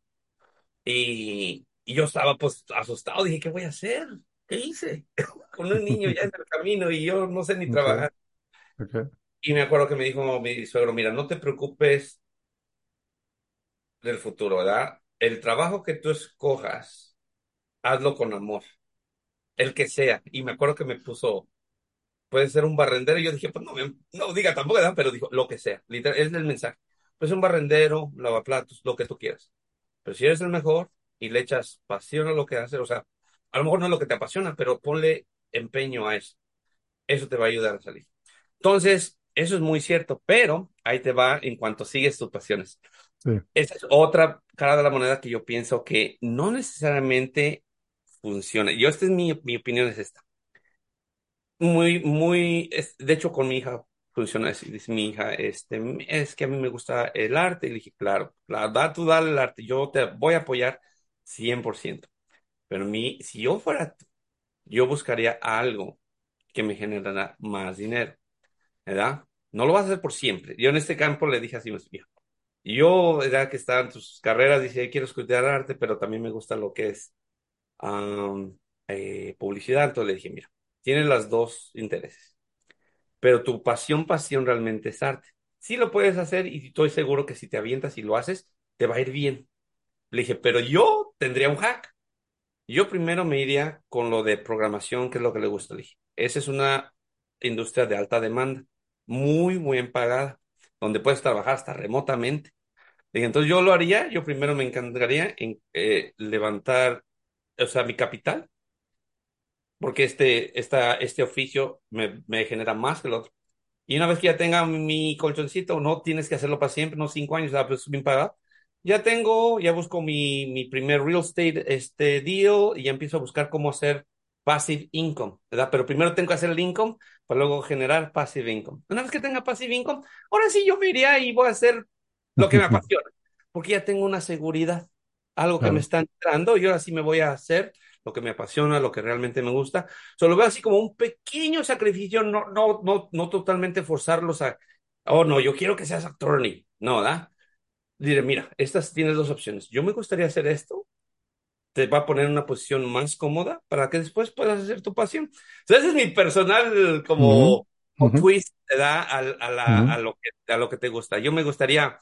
Y, y yo estaba pues asustado, dije, ¿qué voy a hacer? ¿Qué hice? *laughs* Con un niño ya en el camino y yo no sé ni Ok, trabajar. ok. Y me acuerdo que me dijo mi suegro, mira, no te preocupes del futuro, ¿verdad? El trabajo que tú escojas, hazlo con amor, el que sea. Y me acuerdo que me puso puede ser un barrendero. Y yo dije, pues no, no diga tampoco, ¿verdad? pero dijo, lo que sea, literal, es el mensaje. Pues un barrendero, lavaplatos, lo que tú quieras. Pero si eres el mejor y le echas pasión a lo que haces, o sea, a lo mejor no es lo que te apasiona, pero ponle empeño a eso. Eso te va a ayudar a salir. Entonces, eso es muy cierto, pero ahí te va en cuanto sigues tus pasiones. Sí. Esa es otra cara de la moneda que yo pienso que no necesariamente funciona. Yo, esta es mi, mi opinión, es esta. Muy, muy, es- de hecho, con mi hija funciona así. Dice mi hija, este, es que a mí me gusta el arte. Y le dije, claro, claro, da tú dale el arte, yo te voy a apoyar 100%. Pero mi, si yo fuera tú, yo buscaría algo que me generara más dinero, ¿verdad? No lo vas a hacer por siempre. Yo en este campo le dije así, mira, yo, ya que estaba en tus carreras, dije, quiero estudiar arte, pero también me gusta lo que es eh, publicidad. Entonces le dije, mira, tienes las dos intereses, pero tu pasión, pasión realmente es arte. Sí lo puedes hacer y estoy seguro que si te avientas y lo haces, te va a ir bien. Le dije, pero yo tendría un hack. Yo primero me iría con lo de programación, que es lo que le gusta. Le dije, esa es una industria de alta demanda, muy bien pagada, donde puedes trabajar hasta remotamente. Le dije, entonces yo lo haría, yo primero me encantaría en eh, levantar, o sea, mi capital, porque este, esta, este oficio me, me genera más que el otro. Y una vez que ya tenga mi colchoncito, no tienes que hacerlo para siempre, no cinco años, ah, pues bien pagado. Ya tengo, ya busco mi, mi primer real estate este deal y ya empiezo a buscar cómo hacer passive income, ¿verdad? Pero primero tengo que hacer el income para luego generar passive income. Una vez que tenga passive income, ahora sí yo me iría y voy a hacer lo que me *laughs* apasiona, porque ya tengo una seguridad, algo que me está entrando y ahora sí me voy a hacer lo que me apasiona, lo que realmente me gusta. Solo veo así como un pequeño sacrificio, no, no, no, no totalmente forzarlos a, oh no, yo quiero que seas attorney. No, ¿verdad? Diré, mira, estas tienes dos opciones. Yo me gustaría hacer esto, te va a poner en una posición más cómoda para que después puedas hacer tu pasión. Entonces, ese es mi personal como, como ujú, twist, ¿verdad? A, a, la, ujú. a, lo que, a lo que te gusta. Yo me gustaría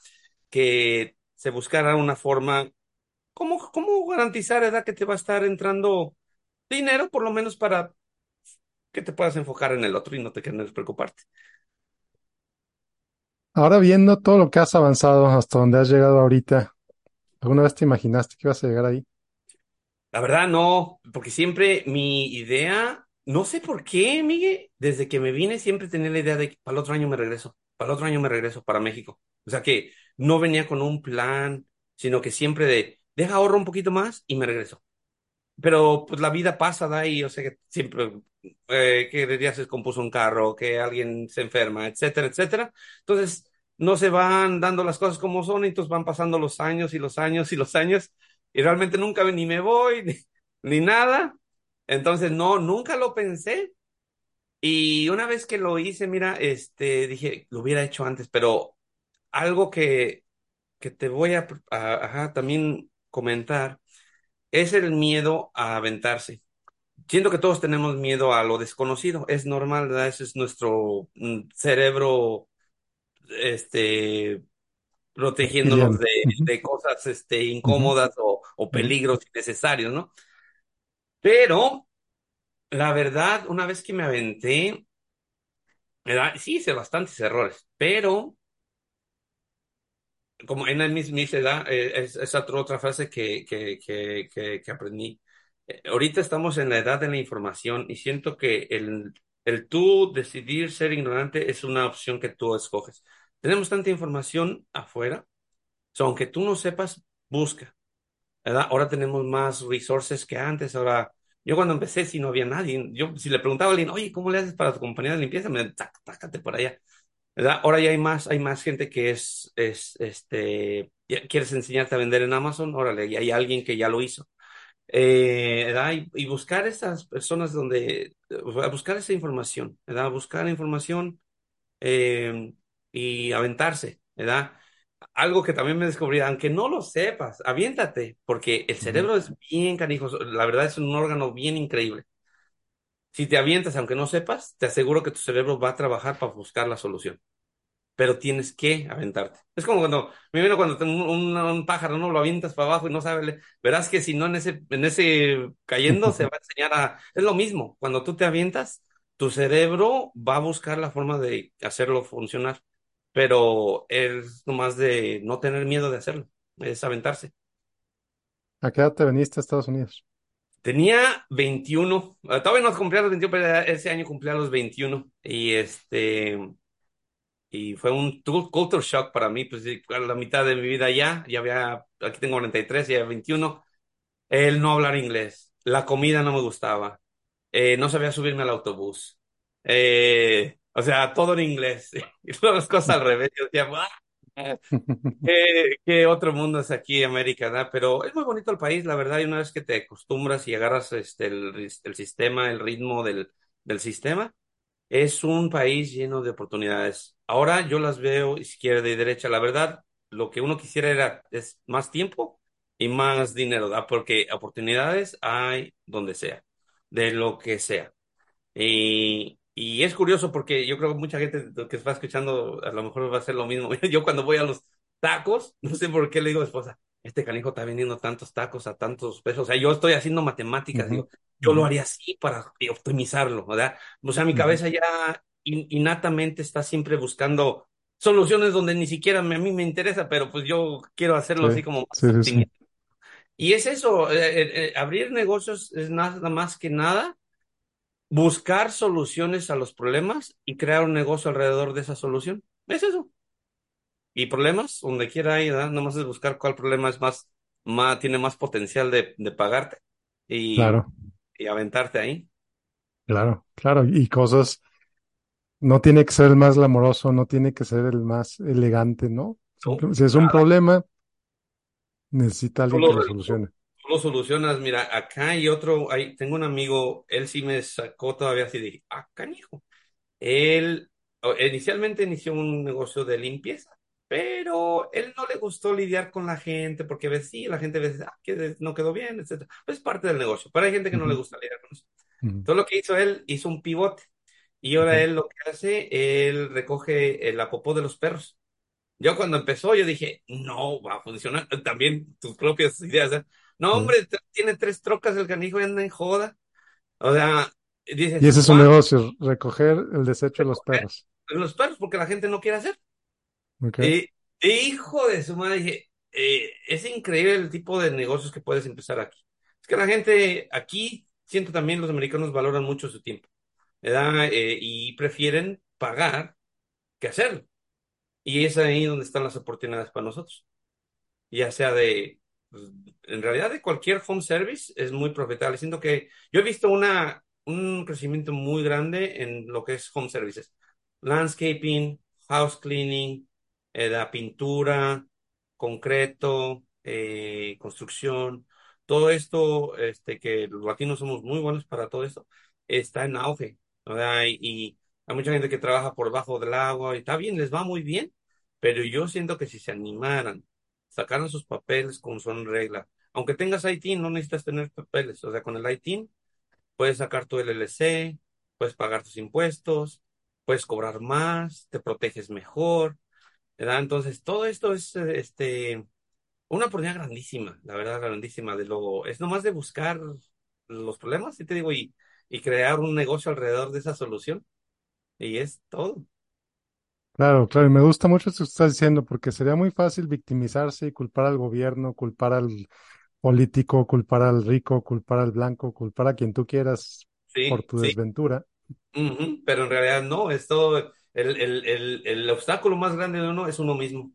que se buscara una forma, ¿cómo, cómo garantizar, ¿verdad? Que te va a estar entrando dinero, por lo menos para que te puedas enfocar en el otro y no te quedes preocuparte. Ahora viendo todo lo que has avanzado hasta donde has llegado ahorita, ¿alguna vez te imaginaste que ibas a llegar ahí? La verdad no, porque siempre mi idea, no sé por qué, Miguel, desde que me vine siempre tenía la idea de que para el otro año me regreso, para el otro año me regreso para México. O sea que no venía con un plan, sino que siempre de, deja ahorro un poquito más y me regreso. Pero pues la vida pasa, da y yo sé que siempre, eh, que de día se descompuso un carro, que alguien se enferma, etcétera, etcétera. Entonces, no se van dando las cosas como son, y entonces van pasando los años y los años y los años, y realmente nunca ni me voy, *laughs* ni, nada. Entonces, no, nunca lo pensé. Y una vez que lo hice, mira, este, dije, lo hubiera hecho antes, pero algo que, que te voy a, a- también comentar es el miedo a aventarse. Siento que todos tenemos miedo a lo desconocido, es normal, ¿verdad? Ese es nuestro mm, cerebro, este, protegiéndonos de, cosas, este, incómodas o, peligros innecesarios, ¿no? Pero, la verdad, una vez que me aventé, ¿verdad? Sí hice bastantes errores, pero como en la mis, mis edad, eh, es, es otra, frase que, que, que, que aprendí. Eh, ahorita estamos en la edad de la información y siento que el, el tú decidir ser ignorante es una opción que tú escoges. Tenemos tanta información afuera, so, aunque tú no sepas, busca, ¿verdad? Ahora tenemos más resources que antes, ahora... Yo cuando empecé, si no había nadie, yo si le preguntaba a alguien, oye, ¿cómo le haces para tu compañía de limpieza? Me, tac, tácate por allá. ¿Verdad? Ahora ya hay más, hay más gente que es, es, este, quieres enseñarte a vender en Amazon, órale, y hay alguien que ya lo hizo. Eh, ¿verdad? Y, y buscar esas personas donde, buscar esa información, ¿verdad? Buscar información eh, y aventarse, ¿verdad? Algo que también me descubrí, aunque no lo sepas, aviéntate, porque el cerebro es bien canijo, la verdad es un órgano bien increíble. Si te avientas, aunque no sepas, te aseguro que tu cerebro va a trabajar para buscar la solución pero tienes que aventarte. Es como cuando, me vino cuando un, un, pájaro, ¿no? Lo avientas para abajo y no sabe, verás que si no en ese, en ese cayendo se va a enseñar a, es lo mismo, cuando tú te avientas, tu cerebro va a buscar la forma de hacerlo funcionar, pero es nomás de no tener miedo de hacerlo, es aventarse. ¿A qué edad te veniste a Estados Unidos? Tenía 21, eh, todavía no cumplía los 21, pero ese año cumplía los 21 y este, y fue un tu- culture shock para mí, pues la mitad de mi vida ya, ya había, aquí tengo 43, ya 21, el no hablar inglés, la comida no me gustaba, eh, no sabía subirme al autobús, eh, o sea, todo en inglés, *laughs* y todas las cosas al revés, yo decía, "Ah". ¿Qué, qué otro mundo es aquí, América. Pero es muy bonito el país, la verdad, y una vez que te acostumbras y agarras este, el, sistema, el ritmo del, sistema, es un país lleno de oportunidades. Ahora yo las veo izquierda y derecha. La verdad, lo que uno quisiera era es más tiempo y más dinero. Porque oportunidades hay donde sea, de lo que sea. Y, y es curioso porque yo creo que mucha gente que está escuchando a lo mejor va a hacer lo mismo. *laughs* Yo cuando voy a los tacos, no sé por qué le digo a mi esposa, este canijo está vendiendo tantos tacos a tantos pesos. O sea, yo estoy haciendo matemáticas, Ujú, digo, yo lo haría así para optimizarlo, ¿verdad? O sea, mi ujú. cabeza ya in- innatamente está siempre buscando soluciones donde ni siquiera me- a mí me interesa, pero pues yo quiero hacerlo Sí, así como más sí, sí. Y es eso, eh, eh, eh, abrir negocios es nada más que nada buscar soluciones a los problemas y crear un negocio alrededor de esa solución. Es eso. Y problemas, donde quiera hay, ¿verdad? Nomás es buscar cuál problema es más, más, tiene más potencial de, de pagarte y, Claro, y aventarte ahí. claro, claro. Y cosas, no tiene que ser el más glamoroso, no tiene que ser el más elegante, ¿no? Si es un nada. problema, necesita alguien que lo solucione. Lo solucionas. Mira, acá hay otro, hay, tengo un amigo, él sí me sacó todavía así, dije, ah, canijo. Él inicialmente inició un negocio de limpieza, pero él no le gustó lidiar con la gente porque ve, sí, la gente ve, ah, que no quedó bien, etcétera. Pues es parte del negocio, pero hay gente que no le Ujú, gusta lidiar con eso. ujú, Todo lo que hizo él, hizo un pivote y ahora él lo que hace, él recoge el popó de los perros. Yo cuando empezó, yo dije, no, va a funcionar también tus propias ideas. ¿eh? No, hombre, tiene tres trocas el canijo y anda en joda. O sea, Y dices, ese es un negocio, recoger el desecho de los perros. los perros porque la gente no quiere hacer. ¿Ok? Y, hijo de su madre, dije, eh, es increíble el tipo de negocios que puedes empezar aquí. Es que la gente aquí, siento también los americanos valoran mucho su tiempo, ¿verdad? Eh, y prefieren pagar que hacerlo. Y es ahí donde están las oportunidades para nosotros. Ya sea de, pues, en realidad de cualquier home service es muy profitable. Siento que yo he visto una, un crecimiento muy grande en lo que es home services. Landscaping, house cleaning, eh, la pintura, concreto, eh, construcción, todo esto, este, que los latinos somos muy buenos para todo esto, está en auge, ¿verdad? Y, y hay mucha gente que trabaja por debajo del agua y está bien, les va muy bien, pero yo siento que si se animaran, sacaran sus papeles con son regla, aunque tengas ITIN, no necesitas tener papeles, o sea, con el ITIN puedes sacar tu LLC, puedes pagar tus impuestos, puedes cobrar más, te proteges mejor, ¿verdad? Entonces, todo esto es, este, una oportunidad grandísima, la verdad, grandísima, de lo, es nomás de buscar los problemas, y te digo, y, y crear un negocio alrededor de esa solución, y es todo. Claro, claro. Y me gusta mucho esto que estás diciendo, porque sería muy fácil victimizarse y culpar al gobierno, culpar al político, culpar al rico, culpar al blanco, culpar a quien tú quieras por tu sí, desventura. Pero en realidad no, es todo, el, el, el, el obstáculo más grande de uno es uno mismo.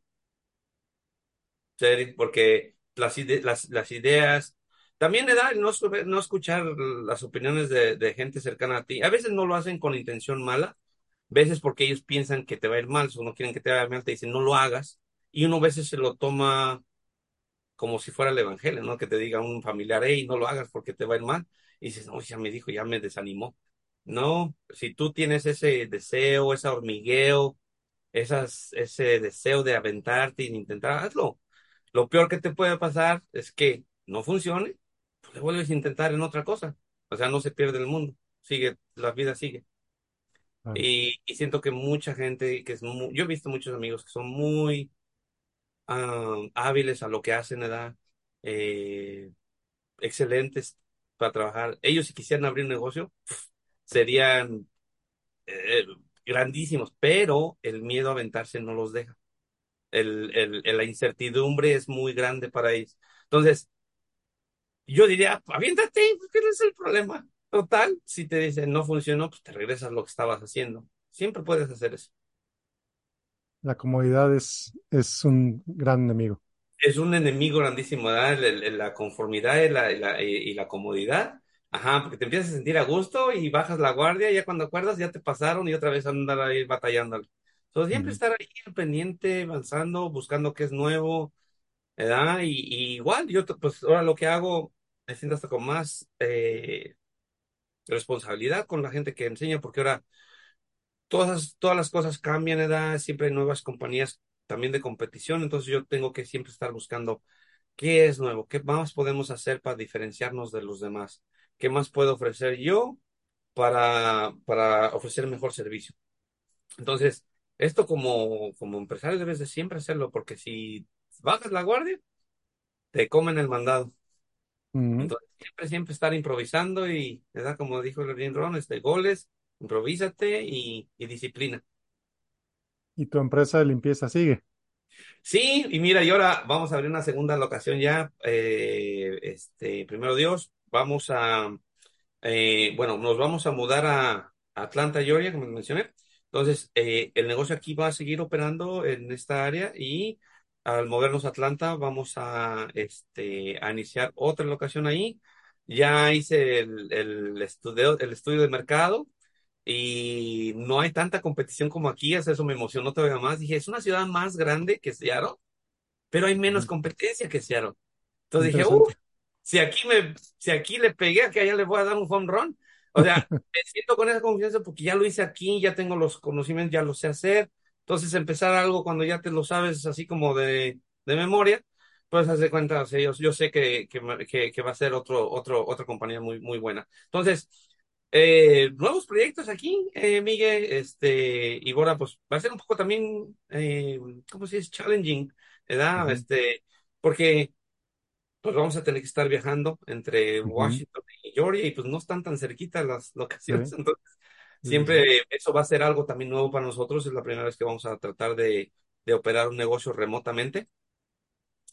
porque las, ide- las, las ideas, también le da el no, no escuchar las opiniones de, de gente cercana a ti. A veces no lo hacen con intención mala, veces porque ellos piensan que te va a ir mal, o no quieren que te vaya mal, te dicen no lo hagas, y uno a veces se lo toma como si fuera el evangelio, ¿no? Que te diga un familiar, hey, no lo hagas porque te va a ir mal, y dices, no, ya me dijo, ya me desanimó. No, si tú tienes ese deseo, ese hormigueo, esas, ese deseo de aventarte y intentar, hazlo. Lo peor que te puede pasar es que no funcione, pues le vuelves a intentar en otra cosa. O sea, no se pierde el mundo, sigue, la vida sigue. Y, y siento que mucha gente que es muy, yo he visto muchos amigos que son muy ah, hábiles a lo que hacen, ¿verdad? Eh, excelentes para trabajar. Ellos si quisieran abrir un negocio, serían eh, grandísimos, pero el miedo a aventarse no los deja. El, el, la incertidumbre es muy grande para ellos. Entonces, yo diría, aviéntate, ¿qué es el problema? Total, si te dicen no funcionó, pues te regresas lo que estabas haciendo. Siempre puedes hacer eso. La comodidad es, es un gran enemigo. Es un enemigo grandísimo, ¿verdad? La conformidad y la, y la, y la comodidad. Ajá, porque te empiezas a sentir a gusto y bajas la guardia, y ya cuando acuerdas ya te pasaron y otra vez andar ahí batallando. Entonces, siempre estar ahí pendiente, avanzando, buscando qué es nuevo, ¿verdad? Y, y igual, yo pues ahora lo que hago, me siento hasta con más eh, responsabilidad con la gente que enseña, porque ahora todas, todas las cosas cambian, ¿verdad? Siempre hay nuevas compañías también de competición, entonces yo tengo que siempre estar buscando qué es nuevo, qué más podemos hacer para diferenciarnos de los demás, qué más puedo ofrecer yo para, para ofrecer mejor servicio. Entonces, esto como, como empresario debes de siempre hacerlo, porque si bajas la guardia, te comen el mandado. Entonces, siempre, siempre estar improvisando y, ¿verdad? Como dijo el Ron, este, goles, improvísate y, y disciplina. Y tu empresa de limpieza sigue. Sí, y mira, y ahora vamos a abrir una segunda locación ya. eh, este, primero Dios, vamos a, eh, bueno, nos vamos a mudar a Atlanta, Georgia, como mencioné. Entonces, eh, el negocio aquí va a seguir operando en esta área y al movernos a Atlanta vamos a, este, a iniciar otra locación ahí. Ya hice el, el estudio, el estudio de mercado y no hay tanta competición como aquí, eso me emocionó todavía más. Dije, es una ciudad más grande que Seattle, pero hay menos competencia que Seattle. Entonces dije, uh, interesante. si aquí me, si aquí le pegué, que allá le voy a dar un home run. O sea, *laughs* me siento con esa confianza porque ya lo hice aquí, ya tengo los conocimientos, ya lo sé hacer. Entonces empezar algo cuando ya te lo sabes así como de, de memoria, pues haz de cuenta, o sea, yo, yo sé que, que, que, va a ser otro, otro, otra compañía muy, muy buena. Entonces, eh, nuevos proyectos aquí, eh, Miguel, este, y Bora, pues va a ser un poco también, eh, ¿cómo se dice? Challenging, ¿verdad? Ujú, Este, porque pues vamos a tener que estar viajando entre. Washington y Georgia y pues no están tan cerquitas las locaciones, *laughs* entonces sí, sí, sí. Siempre eso va a ser algo también nuevo para nosotros, es la primera vez que vamos a tratar de, de operar un negocio remotamente.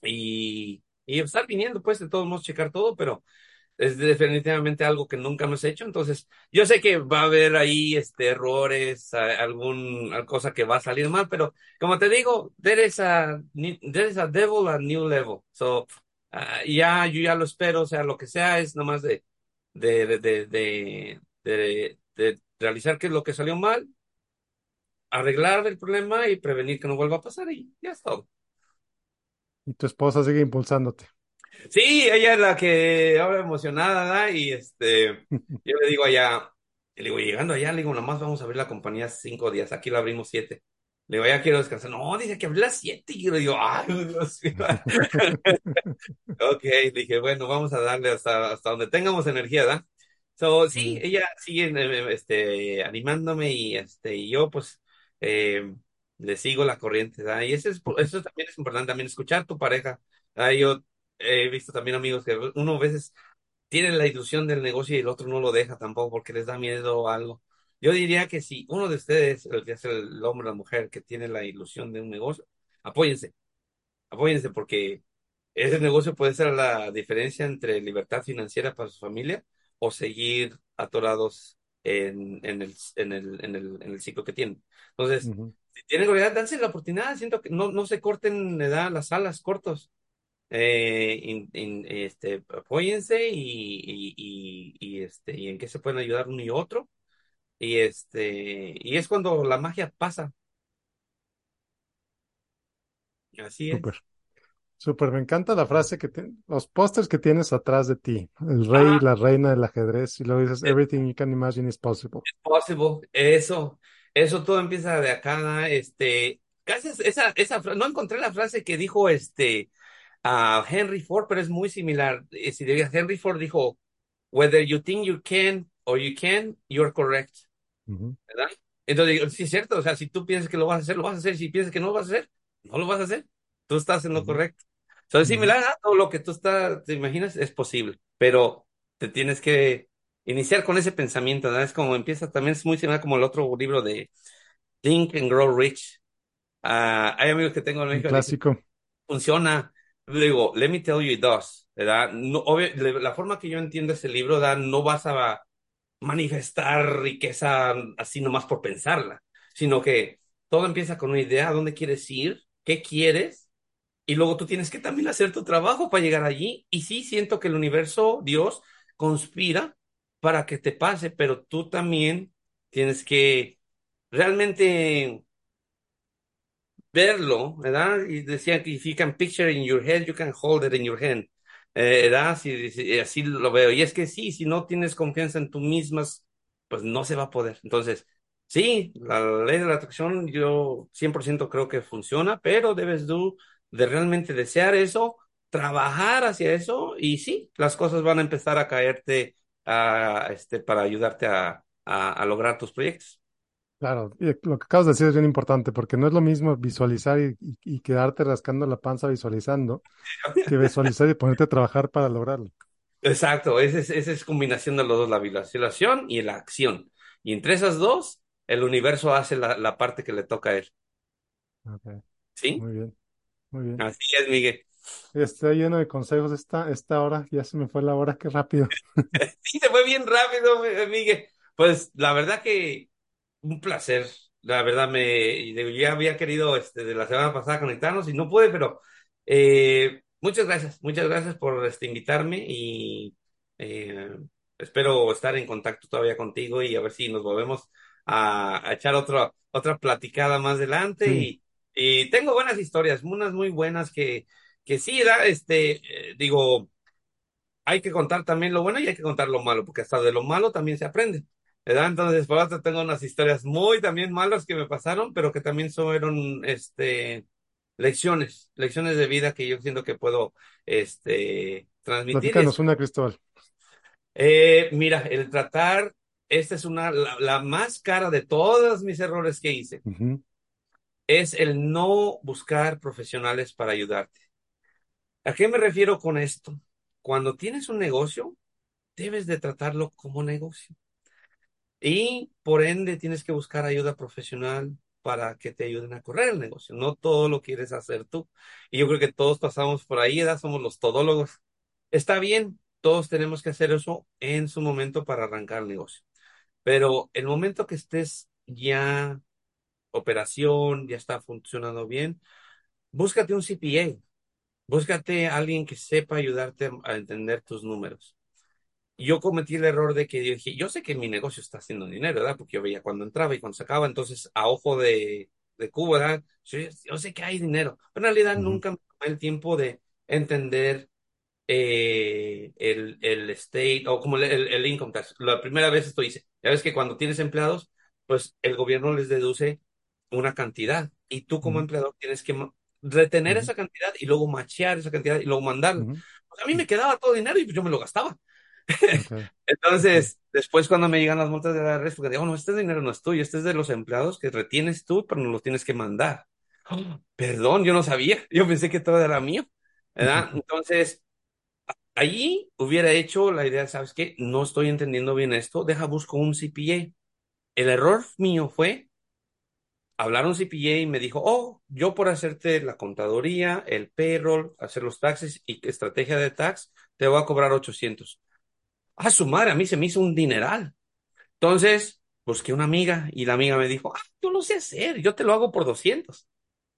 Y, y estar viniendo pues de todos modos checar todo, pero es definitivamente algo que nunca hemos hecho, entonces yo sé que va a haber ahí este errores, a- algún al- cosa que va a salir mal, pero como te digo, there is a, there is a devil a new level, so ah, ya yo ya lo espero, o sea, lo que sea es nomás de de de de de, de, de realizar qué es lo que salió mal, arreglar el problema y prevenir que no vuelva a pasar y ya está. Y tu esposa sigue impulsándote. Sí, ella es la que ahora emocionada, ¿verdad? Y este, *laughs* yo le digo allá, le digo, llegando allá, le digo, nomás vamos a abrir la compañía cinco días, aquí la abrimos siete. Le digo, ya quiero descansar. No, dije que abrí las siete. Y yo le digo, ay, *laughs* Dios mío. *laughs* Ok, dije, bueno, vamos a darle hasta, hasta donde tengamos energía, ¿verdad? So, sí, ella sigue eh, este, animándome y, este, y yo, pues, eh, le sigo la corriente. Y eso, es, eso también es importante, también escuchar tu pareja. Yo he visto también amigos que uno a veces tiene la ilusión del negocio y el otro no lo deja tampoco porque les da miedo o algo. Yo diría que si uno de ustedes, el que es el hombre o la mujer que tiene la ilusión de un negocio, apóyense, apóyense porque ese negocio puede ser la diferencia entre libertad financiera para su familia o seguir atorados en, en el, en el, en el, en el ciclo que tienen. Entonces, si tienen danse la oportunidad. Siento que no, no se corten edad las alas cortos. Eh, in- in- este, apóyense y, y, y, y, este, y en qué se pueden ayudar uno y otro. Y este, y es cuando la magia pasa. Así es. Súper. Me encanta la frase que te- los pósters que tienes atrás de ti. El rey Ah, la reina del ajedrez. Y luego dices, everything you can imagine is possible. Possible, eso, eso todo empieza de acá, este, casi es- esa, esa, no encontré la frase que dijo este a Henry Ford, pero es muy similar. Eh, Si diría, Henry Ford dijo, whether you think you can or you can, you're correct, ¿verdad? Entonces, sí es cierto, o sea, si tú piensas que lo vas a hacer, lo vas a hacer, si piensas que no lo vas a hacer, no lo vas a hacer, tú estás en lo correcto. Entonces, ujú, similar a todo lo que tú estás, te imaginas, es posible, pero te tienes que iniciar con ese pensamiento, ¿no? Es como empieza también, es muy similar como el otro libro de Think and Grow Rich. Ah, hay amigos que tengo en México que clásico. funciona. Le digo, let me tell you it does, ¿verdad? No, obvio- la forma que yo entiendo ese libro, ¿verdad? No vas a manifestar riqueza así nomás por pensarla, sino que todo empieza con una idea, ¿a dónde quieres ir? ¿Qué quieres? Y luego tú tienes que también hacer tu trabajo para llegar allí. Y sí, siento que el universo, Dios, conspira para que te pase, pero tú también tienes que realmente verlo, ¿verdad? Y decía que if you can picture it in your head, you can hold it in your hand. Eh, ¿verdad? Si, si- así lo veo. Y es que sí, si no tienes confianza en tú mismas, pues no se va a poder. Entonces, sí, la ley de la atracción yo 100% creo que funciona, pero debes tú de realmente desear eso, trabajar hacia eso y sí, las cosas van a empezar a caerte a, este, para ayudarte a, a, a lograr tus proyectos. Claro, y lo que acabas de decir es bien importante, porque no es lo mismo visualizar y, y- y quedarte rascando la panza visualizando, que visualizar y ponerte a trabajar para lograrlo. Exacto, esa es, esa es combinación de los dos, la visualización y la acción. Y entre esas dos, el universo hace la, la parte que le toca a él. Ok, ¿Sí? muy bien, muy bien. Así es, Miguel. Está lleno de consejos esta, esta hora, ya se me fue la hora, qué rápido. *laughs* Sí, se fue bien rápido, Mi- Miguel. Pues la verdad que un placer. La verdad me ya había querido este de la semana pasada conectarnos y no pude, pero eh, muchas gracias, muchas gracias por este, invitarme y eh, espero estar en contacto todavía contigo y a ver si nos volvemos a, a echar otra otra platicada más adelante Sí, y, tengo buenas historias, unas muy buenas que que sí, da, este, eh, digo hay que contar también lo bueno y hay que contar lo malo, porque hasta de lo malo también se aprende, ¿verdad? Entonces, por eso tengo unas historias muy también malas que me pasaron, pero que también fueron, este, lecciones, lecciones de vida que yo siento que puedo, este, transmitir. Platícanos una, Cristóbal. eh, mira, el tratar, esta es una, la, la más cara de todos mis errores que hice, Ujú, es el no buscar profesionales para ayudarte. ¿A qué me refiero con esto? Cuando tienes un negocio, debes de tratarlo como negocio. Y por ende tienes que buscar ayuda profesional para que te ayuden a correr el negocio. No todo lo quieres hacer tú. Y yo creo que todos pasamos por ahí, ¿verdad? Somos los todólogos. Está bien, todos tenemos que hacer eso en su momento para arrancar el negocio. Pero el momento que estés ya operación, ya está funcionando bien, búscate un CPA, búscate a alguien que sepa ayudarte a entender tus números yo cometí el error de que dije, yo sé que mi negocio está haciendo dinero, ¿verdad? Porque yo veía cuando entraba y cuando sacaba, entonces a ojo de, de cubo, ¿verdad? Yo, yo sé que hay dinero, pero en realidad nunca me tomé el tiempo de entender eh, el, el state o como el, el income tax. La primera vez esto hice. Ya ves que cuando tienes empleados, pues el gobierno les deduce una cantidad y tú como ujú, empleador tienes que retener esa cantidad y luego machear esa cantidad y luego mandarla. Pues a mí me quedaba todo dinero y pues yo me lo gastaba. *laughs* Entonces, después cuando me llegan las multas de la red, porque digo, no, este dinero no es tuyo, este es de los empleados que retienes tú, pero no los tienes que mandar. Oh, *gasps* perdón, yo no sabía, *laughs* yo pensé que todo era mío, ¿verdad? Entonces, allí hubiera hecho la idea, ¿sabes qué? No estoy entendiendo bien esto, deja busco un CPA. El error mío fue hablar a un CPA y me dijo, oh, yo por hacerte la contaduría, el payroll, hacer los taxes y estrategia de tax, te voy a cobrar 800. Ah, su madre, a mí se me hizo un dineral. Entonces, busqué una amiga y la amiga me dijo, ah, yo lo sé hacer, yo te lo hago por 200.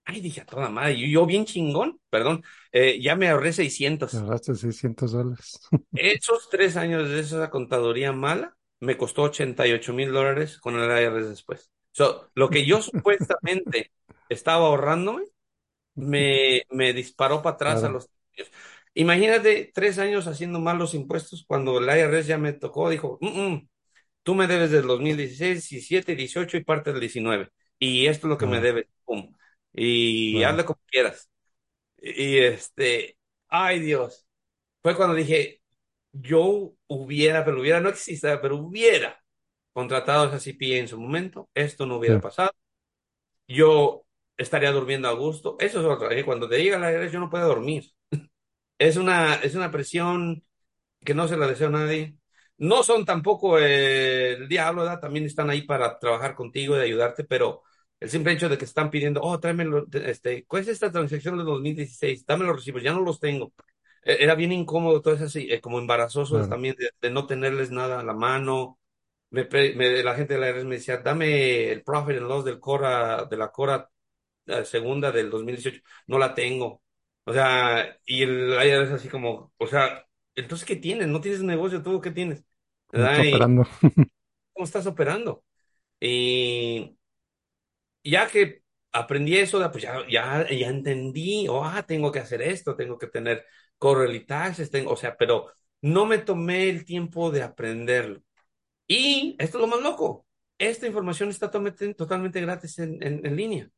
Ay, dije a toda madre, yo, yo bien chingón, perdón, eh, ya me ahorré te 600. ahorraste 600 dólares. Esos tres años de esa contaduría mala me costó 88 mil dólares con el IRS después. So, lo que yo supuestamente estaba ahorrándome me, me disparó para atrás a los años. Imagínate tres años haciendo mal los impuestos cuando el IRS ya me tocó, dijo, "Mm, mm, Tú me debes del 2016, 17, 18 y parte del 19. Y esto es lo que me debes. Pum. Y hazle como quieras. Y este, ay Dios. Fue cuando dije, yo hubiera, pero hubiera no existe, pero hubiera contratado a CPA en su momento, esto no Sí, hubiera pasado. Yo estaría durmiendo a gusto. Eso es otra. ¿eh? Cuando te llega la IRS, yo no puedo dormir. *laughs* Es una, es una presión que no se la deseo a nadie. no son tampoco eh, el diablo, ¿verdad? También están ahí para trabajar contigo y ayudarte, pero el simple hecho de que están pidiendo, oh, tráemelo, este, ¿cuál es esta transacción de 2016? Dame los recibos, ya no los tengo. E- Era bien incómodo, todo eso así, eh, como embarazoso Claro, también de, de no tenerles nada a la mano. Me, me- la gente de la IRS me decía, dame el profit and loss del Cora, de la Cora segunda del 2018. No la tengo. O sea, y el IRS así como, o sea, entonces, ¿qué tienes? No tienes un negocio, ¿tú qué tienes? ¿cómo está ¿Verdad? Y operando? *laughs* cómo estás operando. Y ya que aprendí eso, pues ya, ya, ya entendí, oh, ah, tengo que hacer esto, tengo que tener y taxes, tengo, o sea, pero no me tomé el tiempo de aprenderlo. Y esto es lo más loco. Esta información está totalmente, totalmente gratis en, en, en línea.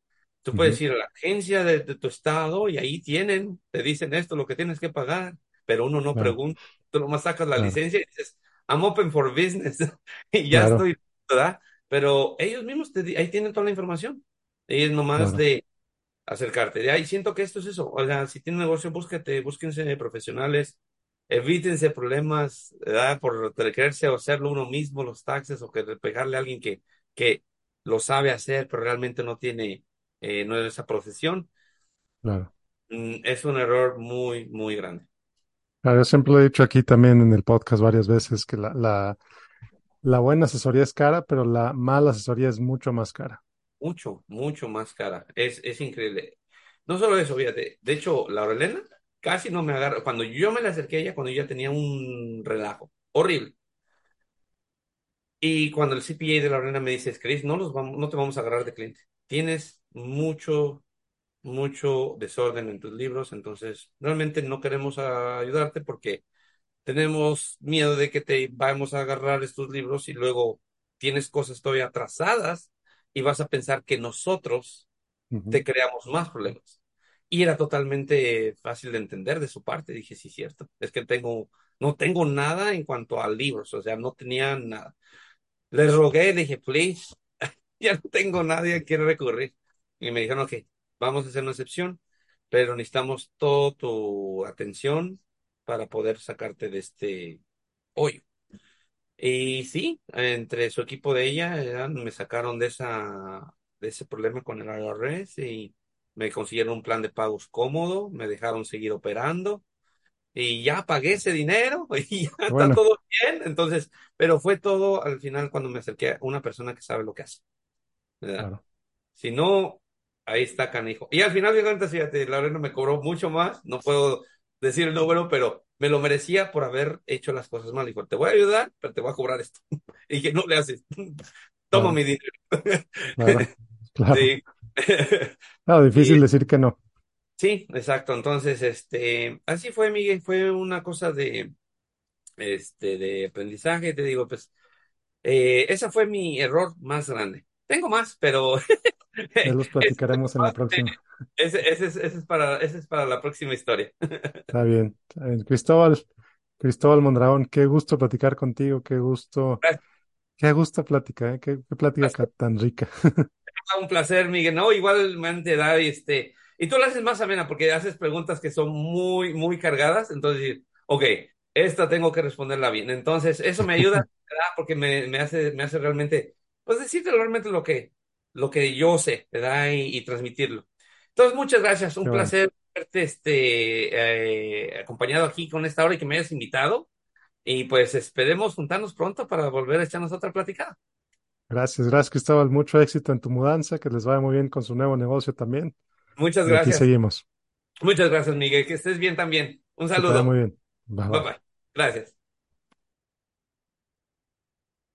Tú puedes ir a la agencia de, de tu estado y ahí tienen, te dicen esto, lo que tienes que pagar, pero uno no Claro, pregunta. Tú nomás sacas la claro, licencia y dices, I'm open for business *laughs* y ya claro, estoy, ¿verdad? Pero ellos mismos te, ahí tienen toda la información. Y es nomás de acercarte. De ahí siento que esto es eso. O sea, si tienen negocio, búsquete, búsquense profesionales, evítense problemas, ¿verdad? Por creerse o hacerlo uno mismo, los taxes, o que pegarle a alguien que, que lo sabe hacer, pero realmente no tiene, eh, no es esa profesión. claro. Mm, es un error muy, muy grande. Claro, yo siempre lo he dicho aquí también en el podcast varias veces que la, la, la buena asesoría es cara, pero la mala asesoría es mucho más cara. Mucho, mucho más cara. Es, es increíble. No solo eso, fíjate. De hecho, la Elena casi no me agarra. Cuando yo me la acerqué a ella, cuando ella tenía un relajo horrible. Y cuando el CPA de la Lorena me dice, Chris, no, los vamos, no te vamos a agarrar de cliente. Tienes mucho, mucho desorden en tus libros, entonces realmente no queremos ayudarte porque tenemos miedo de que te vamos a agarrar estos libros y luego tienes cosas todavía atrasadas y vas a pensar que nosotros te creamos más problemas. Y era totalmente fácil de entender de su parte. Dije, sí, cierto, es que tengo, no tengo nada en cuanto a libros, o sea, no tenía nada. Les rogué, dije, please, *laughs* ya no tengo nadie a quien recurrir. Y me dijeron, ok, vamos a hacer una excepción, pero necesitamos toda tu atención para poder sacarte de este hoyo. Y sí, entre su equipo de ella, me sacaron de esa, de ese problema con el IRS y me consiguieron un plan de pagos cómodo, me dejaron seguir operando y ya pagué ese dinero *laughs* y ya Qué está bueno, todo bien. Entonces, pero fue todo al final cuando me acerqué a una persona que sabe lo que hace, claro, Si no, ahí está canijo. Y al final de cuentas, fíjate, Lorena me cobró mucho más, no puedo decir el número, pero me lo merecía por haber hecho las cosas mal. Dijo, te voy a ayudar, pero te voy a cobrar esto. *laughs* Y que no le haces, *laughs* toma claro, mi dinero. claro, claro. *laughs* Y difícil decir que no. sí, exacto. Entonces, este, así fue, Miguel, fue una cosa de, este, de aprendizaje. Te digo, pues, eh, ese fue mi error más grande. Tengo más, pero *laughs* Ya los *laughs* platicaremos en la próxima. ese, ese es, ese es para, ese es para la próxima historia. Está bien, está bien. Cristóbal, Cristóbal Mondragón, qué gusto platicar contigo, qué gusto, qué gusto plática, ¿eh? Qué, qué plática ca- tan rica. *laughs* Un placer, Miguel. No, igualmente da este. Y tú lo haces más amena porque haces preguntas que son muy, muy cargadas. Entonces, ok, esta tengo que responderla bien. Entonces, eso me ayuda, *laughs* ¿verdad? Porque me, me hace, me hace realmente, pues decirte realmente lo que, lo que yo sé, ¿verdad? Y, y transmitirlo. Entonces, muchas gracias. Un Qué bueno. placer verte este, eh, acompañado aquí con esta hora y que me hayas invitado. Y pues esperemos juntarnos pronto para volver a echarnos otra platicada. Gracias, gracias, Cristóbal. Mucho éxito en tu mudanza, que les vaya muy bien con su nuevo negocio también. Muchas Y aquí gracias. seguimos. Muchas gracias, Miguel. Que estés bien también. Un vaya muy saludo. bien. Bye Bye bye. bye. Gracias.